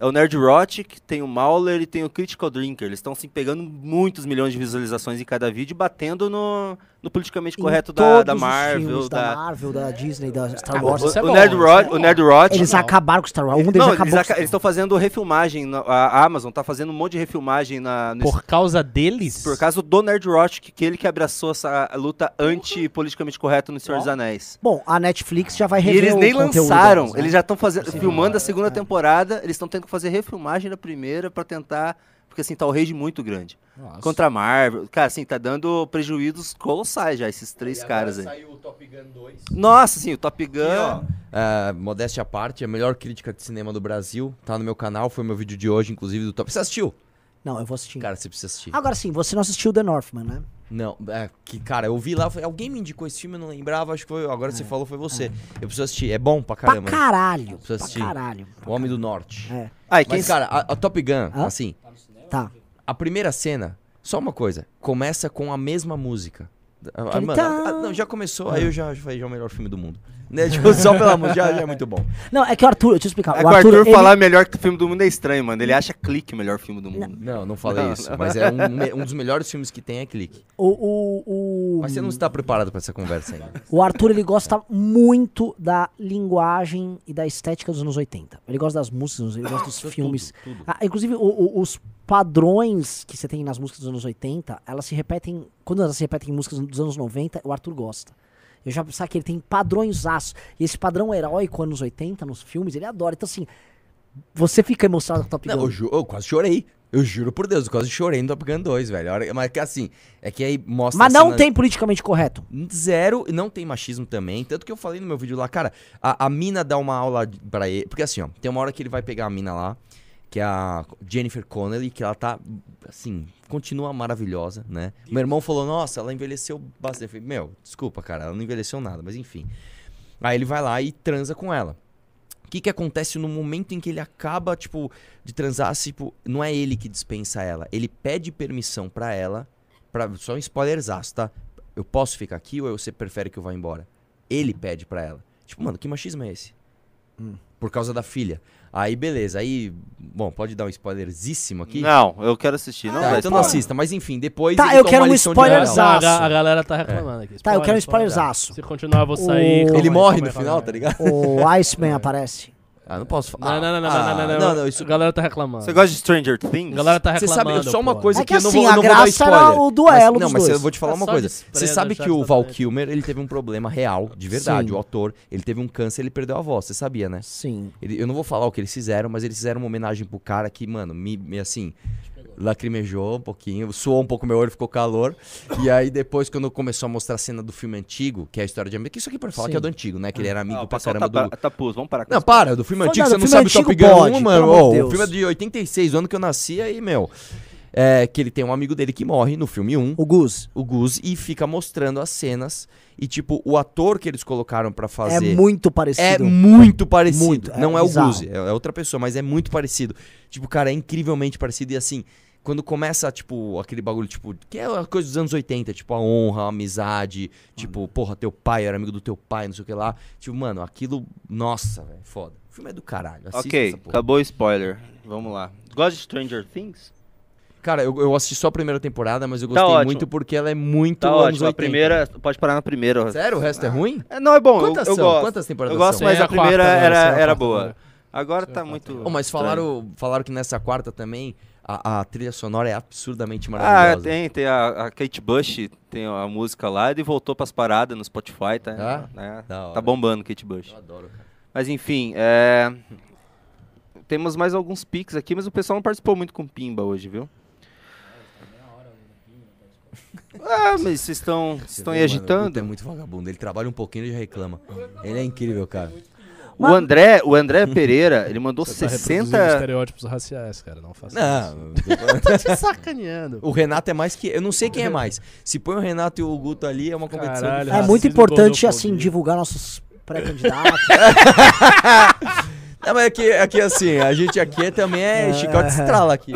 É o Nerd Rotic, tem o Mauler e tem o Critical Drinker. Eles estão assim, pegando muitos milhões de visualizações em cada vídeo e batendo no, no politicamente correto da, da Marvel. Da, da Marvel, da Disney, da Star Ah, Wars. o, é o Nerd é o Nerd Rotic. Eles acabaram com o Star Wars. Um deles Não, acabou eles, eles estão fazendo refilmagem. na- A Amazon tá fazendo um monte de refilmagem na, no Por causa deles? Por causa do Nerd Rotic, que ele que abraçou essa luta anti-politicamente correta no Senhor dos Anéis. Bom, a Netflix já vai E rever eles o nem conteúdo lançaram, deles, né? eles já estão fazendo, filmando a segunda temporada, eles estão tendo que fazer refilmagem da primeira pra tentar, porque assim, tá o rage muito grande. Nossa. Contra a Marvel, cara, assim, tá dando prejuízos colossais já, esses três caras aí. Saiu o Top Gun 2. Nossa, assim, o Top Gun... É, modéstia à parte, a melhor crítica de cinema do Brasil. Tá no meu canal, foi meu vídeo de hoje, inclusive, do Top. Você assistiu? Não, eu vou assistir. Cara, você precisa assistir. Agora sim, você não assistiu The Northman, né? Não, é que, cara, eu vi lá, foi- alguém me indicou esse filme, eu não lembrava, acho que foi. Agora você falou, foi você. Eu preciso assistir, é bom pra caramba. pra caralho. Preciso Pra assistir. caralho. O Homem do Norte. É, Ah, e quem Mas, cara, a, a Top Gun, Hã? assim, tá. a primeira cena, só uma coisa, começa com a mesma música. Ah, mano, ah, não, já começou, aí eu já, já falei, já é o melhor filme do mundo. Né? Tipo, só pela música, já, já é muito bom. Não, é que o Arthur, deixa eu explicar. É que o o Arthur, ele- falar melhor que o filme do mundo é estranho, mano. Ele acha Clique o melhor filme do mundo. Não, não falei Não, isso, não. mas é um, um dos melhores filmes que tem é Clique. O, o, o, Mas você não está preparado pra essa conversa ainda. o Arthur, ele gosta muito da linguagem e da estética dos anos 80. Ele gosta das músicas, ele gosta dos filmes. tudo. Ah, inclusive, o- o- os padrões que você tem nas músicas dos anos 80, elas se repetem. Quando elas se repetem em músicas dos anos 90, o Arthur gosta. Eu já pensava que ele tem padrões aço. E esse padrão heróico anos 80 nos filmes, ele adora. Então, assim, você fica emocionado com o Top Não, Gun. eu, ju- eu quase chorei. Eu juro por Deus, eu quase chorei no Top Gun 2, velho. A hora- Mas que assim, é que aí mostra. Mas não tem politicamente correto. Zero, e não tem machismo também. Tanto que eu falei no meu vídeo lá, cara, a, a mina dá uma aula de- pra ele. Porque assim, ó, tem uma hora que ele vai pegar a mina lá, que é a Jennifer Connelly, que ela tá, assim, continua maravilhosa, né? Meu irmão falou, nossa, ela envelheceu bastante. Eu falei, meu, desculpa, cara, ela não envelheceu nada, mas enfim. Aí ele vai lá e transa com ela. O que que acontece no momento em que ele acaba, tipo, de transar, tipo, não é ele que dispensa ela, ele pede permissão pra ela, pra, só um spoilerzaço, tá? Eu posso ficar aqui ou você prefere que eu vá embora? Ele pede pra ela. Tipo, mano, que machismo é esse? Por causa da filha. Aí, beleza, aí, bom, pode dar um spoilerzíssimo aqui? Não, eu quero assistir. Não, Tá, então não spoiler. assista, mas enfim, depois Tá, eu quero uma um spoiler. Não, a, a galera tá reclamando aqui. Tá, eu quero um Spoiler, spoilerzaço. Se continuar, eu vou sair. O- Ele morre no final, tá ligado? O Iceman aparece. Ah, não posso falar. Não, não, não, não, Ah, não, não, não, não, não, isso... A galera tá reclamando. Você gosta de Stranger Things? A galera tá Você reclamando. sabe, só uma coisa É que que, eu não assim, vou, eu a não vou dar graça era spoiler. o duelo mas, dos Não, mas dois. eu vou te falar É uma coisa. Você sabe que o Val Kilmer, ele teve um problema real, de verdade. Sim. O ator, ele teve um câncer, ele perdeu a voz. Você sabia, né? Sim. Ele- eu não vou falar o que eles fizeram, mas eles fizeram uma homenagem pro cara que, mano, me, me, assim, lacrimejou um pouquinho, suou um pouco meu olho, ficou calor. E aí depois, quando começou a mostrar a cena do filme antigo, que é a história de amigo, que isso aqui pra falar Sim. que é do antigo, né? Que ele era amigo Ah, o pra caramba tá, do... tá pus, vamos parar com Não, isso. para, do filme antigo, você não filme sabe Top antigo Gun 1, pode, mano. de o filme é de 86, o ano que eu nasci, aí, meu. É que ele tem um amigo dele que morre no filme 1 O Gus. o Gus e fica mostrando as cenas. E, tipo, o ator que eles colocaram pra É fazer. muito parecido. É muito parecido. Muito, é não é, o. Gus, é, é outra pessoa, mas é muito parecido. Tipo, cara, é incrivelmente parecido. E assim, quando começa, tipo, aquele bagulho, tipo, que é a coisa dos anos 80, tipo, a honra, a amizade, tipo, porra, teu pai era amigo do teu pai, não sei o que lá. Tipo, mano, aquilo. Nossa, velho, foda. O filme é do caralho. Assista Ok, essa porra. acabou o spoiler. Vamos lá. Gosta de Stranger Things? Cara, eu, eu assisti só a primeira temporada, mas eu Tá gostei ótimo. muito porque ela é muito Tá anos ótimo. A 80. primeira. Pode parar na primeira. Sério? O resto é ruim? É, não, é bom. Quantas eu, eu são? gosto. Quantas temporadas Eu gosto, são? mas é a a quarta primeira agora, era, é a era quarta boa. agora. Agora Sim, tá a muito. Oh, mas falaram, falaram que nessa quarta também a, a trilha sonora é absurdamente Ah, maravilhosa. tem, tem a, a Kate Bush, tem a música lá, ele voltou pras paradas no Spotify, tá? Ah? né? Tá bombando Kate Bush. Eu adoro, cara. Mas enfim, é... temos mais alguns pics aqui, mas o pessoal não participou muito com Pimba hoje, viu? Ah, mas vocês estão estão aí mano, o agitando? Guto é muito vagabundo. Ele trabalha um pouquinho e já reclama. Ele é incrível, cara. O André, o André Pereira, ele mandou Você tá reproduzindo 60... estereótipos raciais, cara. Não faça Não, isso. Tá te sacaneando. o Renato é mais que. Eu não sei quem é mais. Se põe o Renato e o Guto ali, é uma competição. Caralho, É muito importante, assim, divulgar nossos pré-candidato. Não, mas aqui, aqui assim, a gente aqui também é chicote estrala aqui.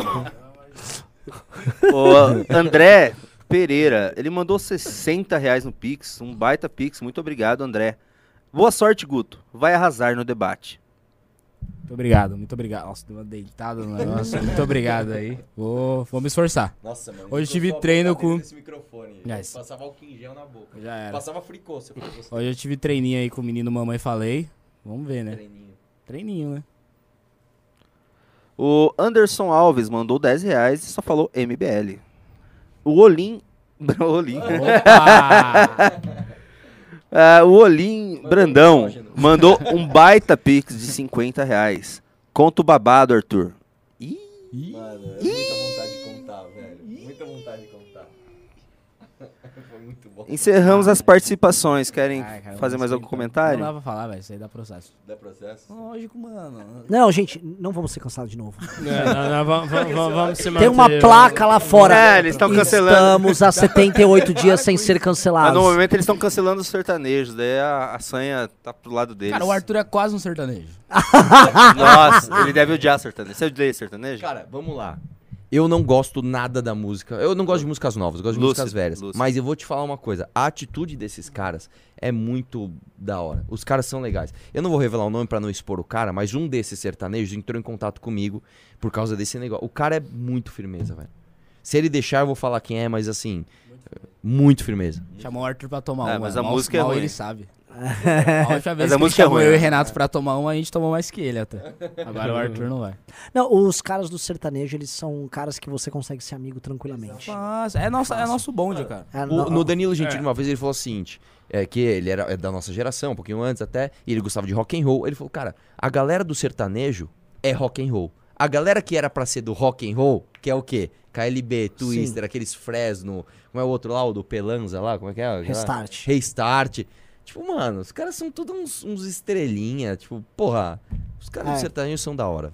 O André Pereira, ele mandou 60 reais no Pix, um baita Pix. Muito obrigado, André. Boa sorte, Guto. Vai arrasar no debate. Muito obrigado, muito obrigado. Nossa, deu uma deitada no negócio. muito obrigado aí. Vou, vou me esforçar. Nossa, mano. Hoje eu tive treino com- Esse microfone. Yes. Passava álcool em gel na boca. Já era. Passava fricô, se eu Hoje eu tive treininho aí com o menino Mamãe Falei. Vamos ver, né? treininho. Treininho, né? O Anderson Alves mandou 10 reais e só falou MBL. O Olim. o Olim. Opa! Ah, o Olim Brandão mandou um baita Pix de 50 reais. Conta o babado, Arthur. Ih, Mano, é muita vontade de contar, velho. Muita vontade de contar. Foi muito bom. encerramos as participações. Querem Ai, cara, fazer mais algum esquentar. comentário? Não dá pra falar, velho. Isso aí dá processo. Dá processo? Lógico, mano. Não, gente, não vamos ser cansados de novo. É, não, não, vamos, vamos, vamos, vamos se Tem uma manter- placa lá fora. É, eles estão cancelando. Estamos há 78 dias sem ser Mas cancelados. no momento eles estão cancelando os sertanejos. Daí a, a sanha tá pro lado deles. Cara, o Arthur é quase um sertanejo. Nossa, ele deve odiar sertanejo. Você odeia sertanejo? Cara, vamos lá. Eu não gosto nada da música. Eu não gosto de músicas novas, eu gosto de Lúcido, músicas velhas. lúcido. Mas eu vou te falar uma coisa: a atitude desses caras é muito da hora. Os caras são legais. Eu não vou revelar o nome pra não expor o cara, mas um desses sertanejos entrou em contato comigo por causa desse negócio. O cara é muito firmeza, velho. Se ele deixar, eu vou falar quem é, mas assim, muito firmeza. Chamou o Arthur pra tomar É, uma. mas a Mal- música é ruim. ele sabe. A última vez a que música é chamou ruim, eu e né? Renato pra tomar uma, a gente tomou mais que ele até. Agora o Arthur não vai. Não, os caras do sertanejo, eles são caras que você consegue ser amigo tranquilamente. Nossa, é, nossa, é nosso bonde, cara. É, O- no Danilo Gentili, uma vez, ele falou o seguinte: é, que ele era é da nossa geração, um pouquinho antes até, e ele gostava de rock and roll. Ele falou, cara, a galera do sertanejo é rock and roll. A galera que era pra ser do rock and roll, que é o quê? KLB, Twister, aqueles Fresno, como é o outro lá, o do Pelanza lá, como é que é? Restart. Restart. Tipo, mano, os caras são todos uns, uns estrelinha, tipo, porra, os caras É. do sertanejo são da hora.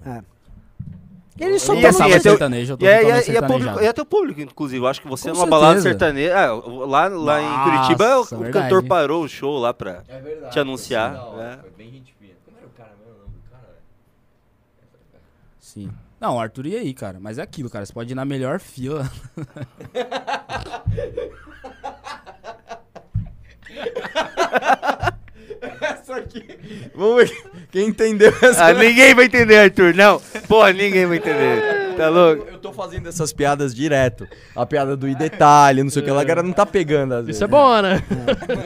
Eles só E Eu é gostava de teu- sertanejo, eu tô E é, e, é, e, é público, e é teu público, inclusive. Eu acho que você Com numa balada certeza. sertaneja. ah, lá lá em Nossa, Curitiba, o, o verdade. cantor parou o show lá pra. É verdade. Te anunciar, foi hora, né? Foi bem gente fina. Como era o cara mesmo, o nome do cara? Sim. Não, o Arthur ia aí, cara. Mas é aquilo, cara. Você pode ir na melhor fila. Essa aqui. Vamos ver quem entendeu essa. Ah, ninguém vai entender, Arthur. Não. Porra, ninguém vai entender. Tá louco? Eu tô fazendo essas piadas direto. A piada do e detalhe, não sei o que lá, a galera não tá pegando às vezes. Isso é bom, né?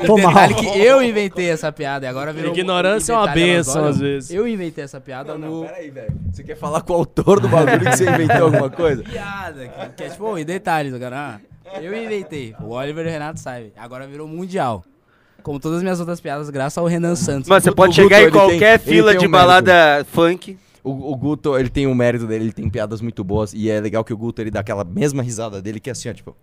Tô mal. Detalhe que eu inventei essa piada e agora virou... Ignorância é uma olham, às vezes. Eu inventei essa piada Não, no... não, peraí, velho. Você quer falar com o autor do bagulho que você inventou alguma coisa? piada, que, que é tipo, em detalhes, cara. Ah, eu inventei. O Oliver e o Renato sabem. Agora virou mundial. Como todas as minhas outras piadas, graças ao Renan Santos. Mano, você pode o chegar Guto, em tem- qualquer ele fila tem de um mérito. balada funk. O, o Guto, ele tem o mérito dele, ele tem piadas muito boas. E é legal que o Guto, ele dá aquela mesma risada dele, que é assim, ó, tipo...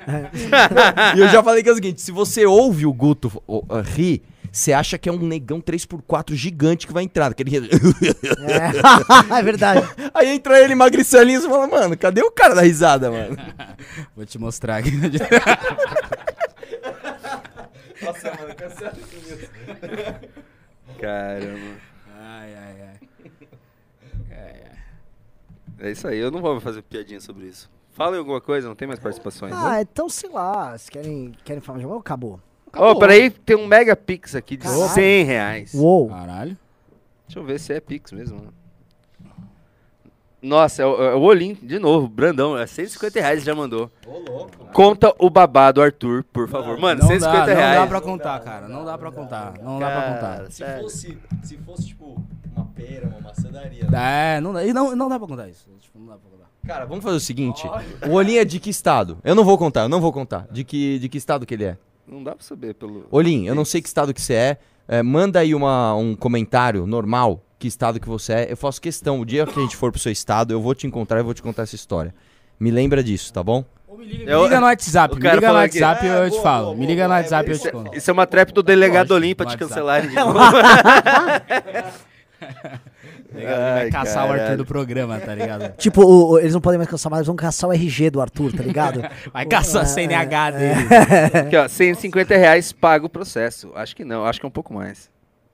e eu já falei que é o seguinte, se você ouve o Guto ó, ó, rir, você acha que é um negão 3x4 gigante que vai entrar. Aquele... É, é verdade. Aí entra ele magricelinho e fala, mano, cadê o cara da risada, mano? Vou te mostrar aqui. Nossa, mano, cancela isso mesmo. Caramba. ai, ai, ai. ai, ai. É isso aí, eu não vou fazer piadinha sobre isso. Fala em alguma coisa, não tem mais participações. né? Ah, então sei lá. Se querem, querem falar de jogo, acabou. Ô, peraí, tem um Mega Pix aqui de Caralho. 100 reais. Uou. Caralho. Deixa eu ver se é Pix mesmo. né? Nossa, é o, é o Olim, de novo, Brandão, é 150 reais já mandou. Ô, louco. Conta o babado, Arthur, por favor. Mano, não 150 dá, reais. Não dá pra contar, cara. Não dá pra contar. Não dá pra contar. Se sério. fosse, se fosse, tipo, uma pera, uma maçã daria. É, não dá. E não, não dá pra contar isso. Tipo, não dá pra contar. Cara, vamos fazer o seguinte. O Olim é de que estado? Eu não vou contar, eu não vou contar. De que, de que estado que ele é? Não dá pra saber pelo. Olim, eu não sei que estado que você é. É, manda aí uma, um comentário normal, que estado que você é. Eu faço questão, o dia que a gente for pro seu estado, eu vou te encontrar e vou te contar essa história. Me lembra disso, tá bom? Me liga, Eu- me liga no WhatsApp. o Me liga no. WhatsApp e É, eu te boa, falo. boa, Me liga boa, no é, WhatsApp e eu isso te é- conto. Isso é uma trap do delegado Lógico, Olim pra te WhatsApp. cancelarem de novo. Ele vai Ai, caçar o Arthur caralho. do programa, tá ligado? Tipo, o- o- eles não podem mais caçar, mas eles vão caçar o RG do Arthur, tá ligado? Vai caçar a CNH dele. Aqui, ó, 150 reais paga o processo. Acho que não, acho que é um pouco mais.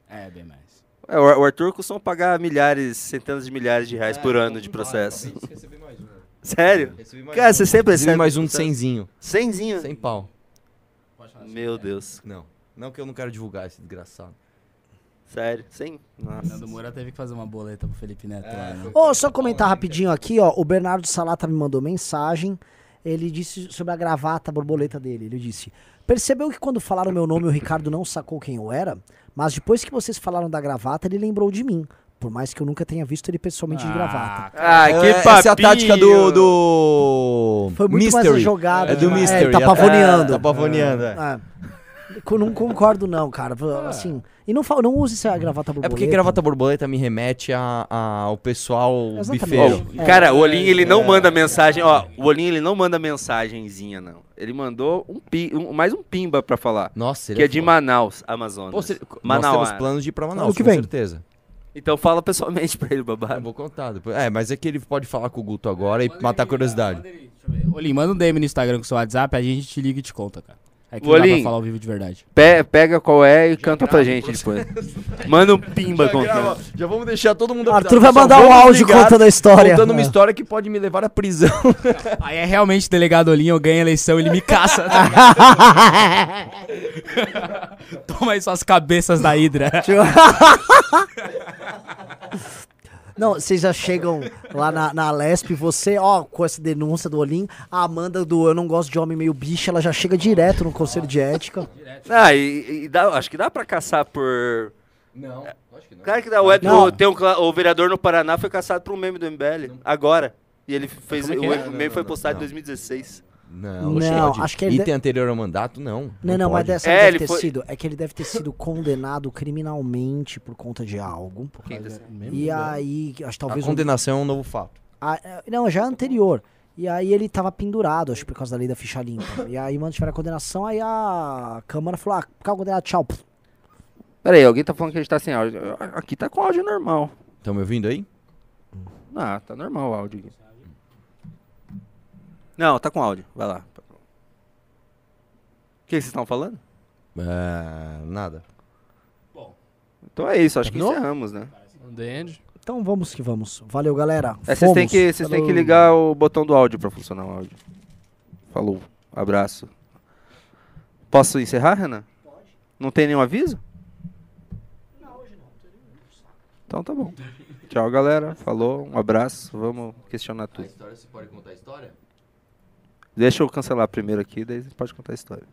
É, bem mais. É, o o Arthur costuma pagar milhares, centenas de milhares de reais por ano de processo. Sério? Cara, você sempre Recebi recebe mais um de cenzinho. Cenzinho? Sem pau. Meu Deus. Não. Não que eu não quero divulgar esse desgraçado. Sério? Sem? Nossa. Nando Moura teve que fazer uma boleta pro Felipe Neto lá, né? Ô, só comentar rapidinho aqui, ó. O Bernardo Salata me mandou mensagem. Ele disse sobre a gravata borboleta dele. Ele disse: Percebeu que quando falaram meu nome o Ricardo não sacou quem eu era? Mas depois que vocês falaram da gravata, ele lembrou de mim. Por mais que eu nunca tenha visto ele pessoalmente de gravata. Ah, que É, papinho. Essa é a tática do. do... Foi muito mais Mystery. a jogada. É do né? Mystery. tá pavoneando. Tá pavoneando, é. É. Eu não concordo, não, cara. Assim. E não, não use essa gravata borboleta. É porque gravata borboleta me remete a- a- ao pessoal Exatamente. bifeiro. Ó, cara, o Olinho ele não manda mensagem, ó. O Olinho ele não manda mensagenzinha, não. Ele mandou um, pi, um- mais um pimba pra falar. Nossa, ele que é de foda. Manaus, Amazonas. Pô, se- Nós Manaus. temos planos de ir pra Manaus, que com vem. certeza. Então fala pessoalmente pra ele, Eu babado. vou contar depois. É, mas é que ele pode falar com o Guto agora e matar a curiosidade. Olim, manda um DM no Instagram com seu WhatsApp, a gente te liga e te conta, cara. É que não dá pra falar ao vivo de verdade. Pe- pega qual é e canta pra gente depois. Manda um pimba contando. Já vamos deixar todo mundo Arthur vai mandar um áudio ligar contando a história. Contando uma É. história que pode me levar à prisão. Aí é realmente delegado Olim, eu ganho a eleição, ele me caça. tá Toma aí suas cabeças da Hidra. Não, vocês já chegam lá na, na Lesp, você, ó, com essa denúncia do Olim, a Amanda do Eu Não Gosto de Homem Meio Bicho, ela já chega direto no Conselho de Ética. Ah, e, e dá- acho que dá pra caçar por. Não, acho que não. Claro que dá. O, Ed- Não. o- tem um cla- o vereador no Paraná foi caçado por um meme do MBL. Agora. E ele fez. Como é que o é? meme Não, não, foi não, postado não. em 2016. Não, Não, acho que ele Item de- anterior ao mandato, não. Não, não, mas pode. dessa É, deve ele ter foi- sido. É que ele deve ter sido condenado criminalmente por conta de algo. E aí, acho que A talvez. um- condenação é um novo fato. Ah, é, não, já anterior. E aí ele tava pendurado, acho que por causa da lei da ficha limpa. E aí mantiveram a condenação, aí a Câmara falou, ah, fica condenado, tchau. Pera aí, alguém tá falando que a gente tá sem áudio. Aqui tá com áudio normal. Estão me ouvindo aí? Ah, tá normal o áudio aqui. Não, tá com áudio. Vai lá. O que vocês estão falando? É, nada. Então é isso, acho que Terminou? encerramos, né? Entende? Então vamos que vamos. Valeu, galera. É, vocês têm Fomos. que, vocês têm que Falou. ligar o botão do áudio pra funcionar o áudio. Falou. Abraço. Posso encerrar, Renan? Pode. Não tem nenhum aviso? Não, hoje não. Então tá bom. Tchau, galera. Falou. Um abraço. Vamos questionar tudo. história, você pode contar a história? Deixa eu cancelar primeiro aqui, daí você pode contar a história.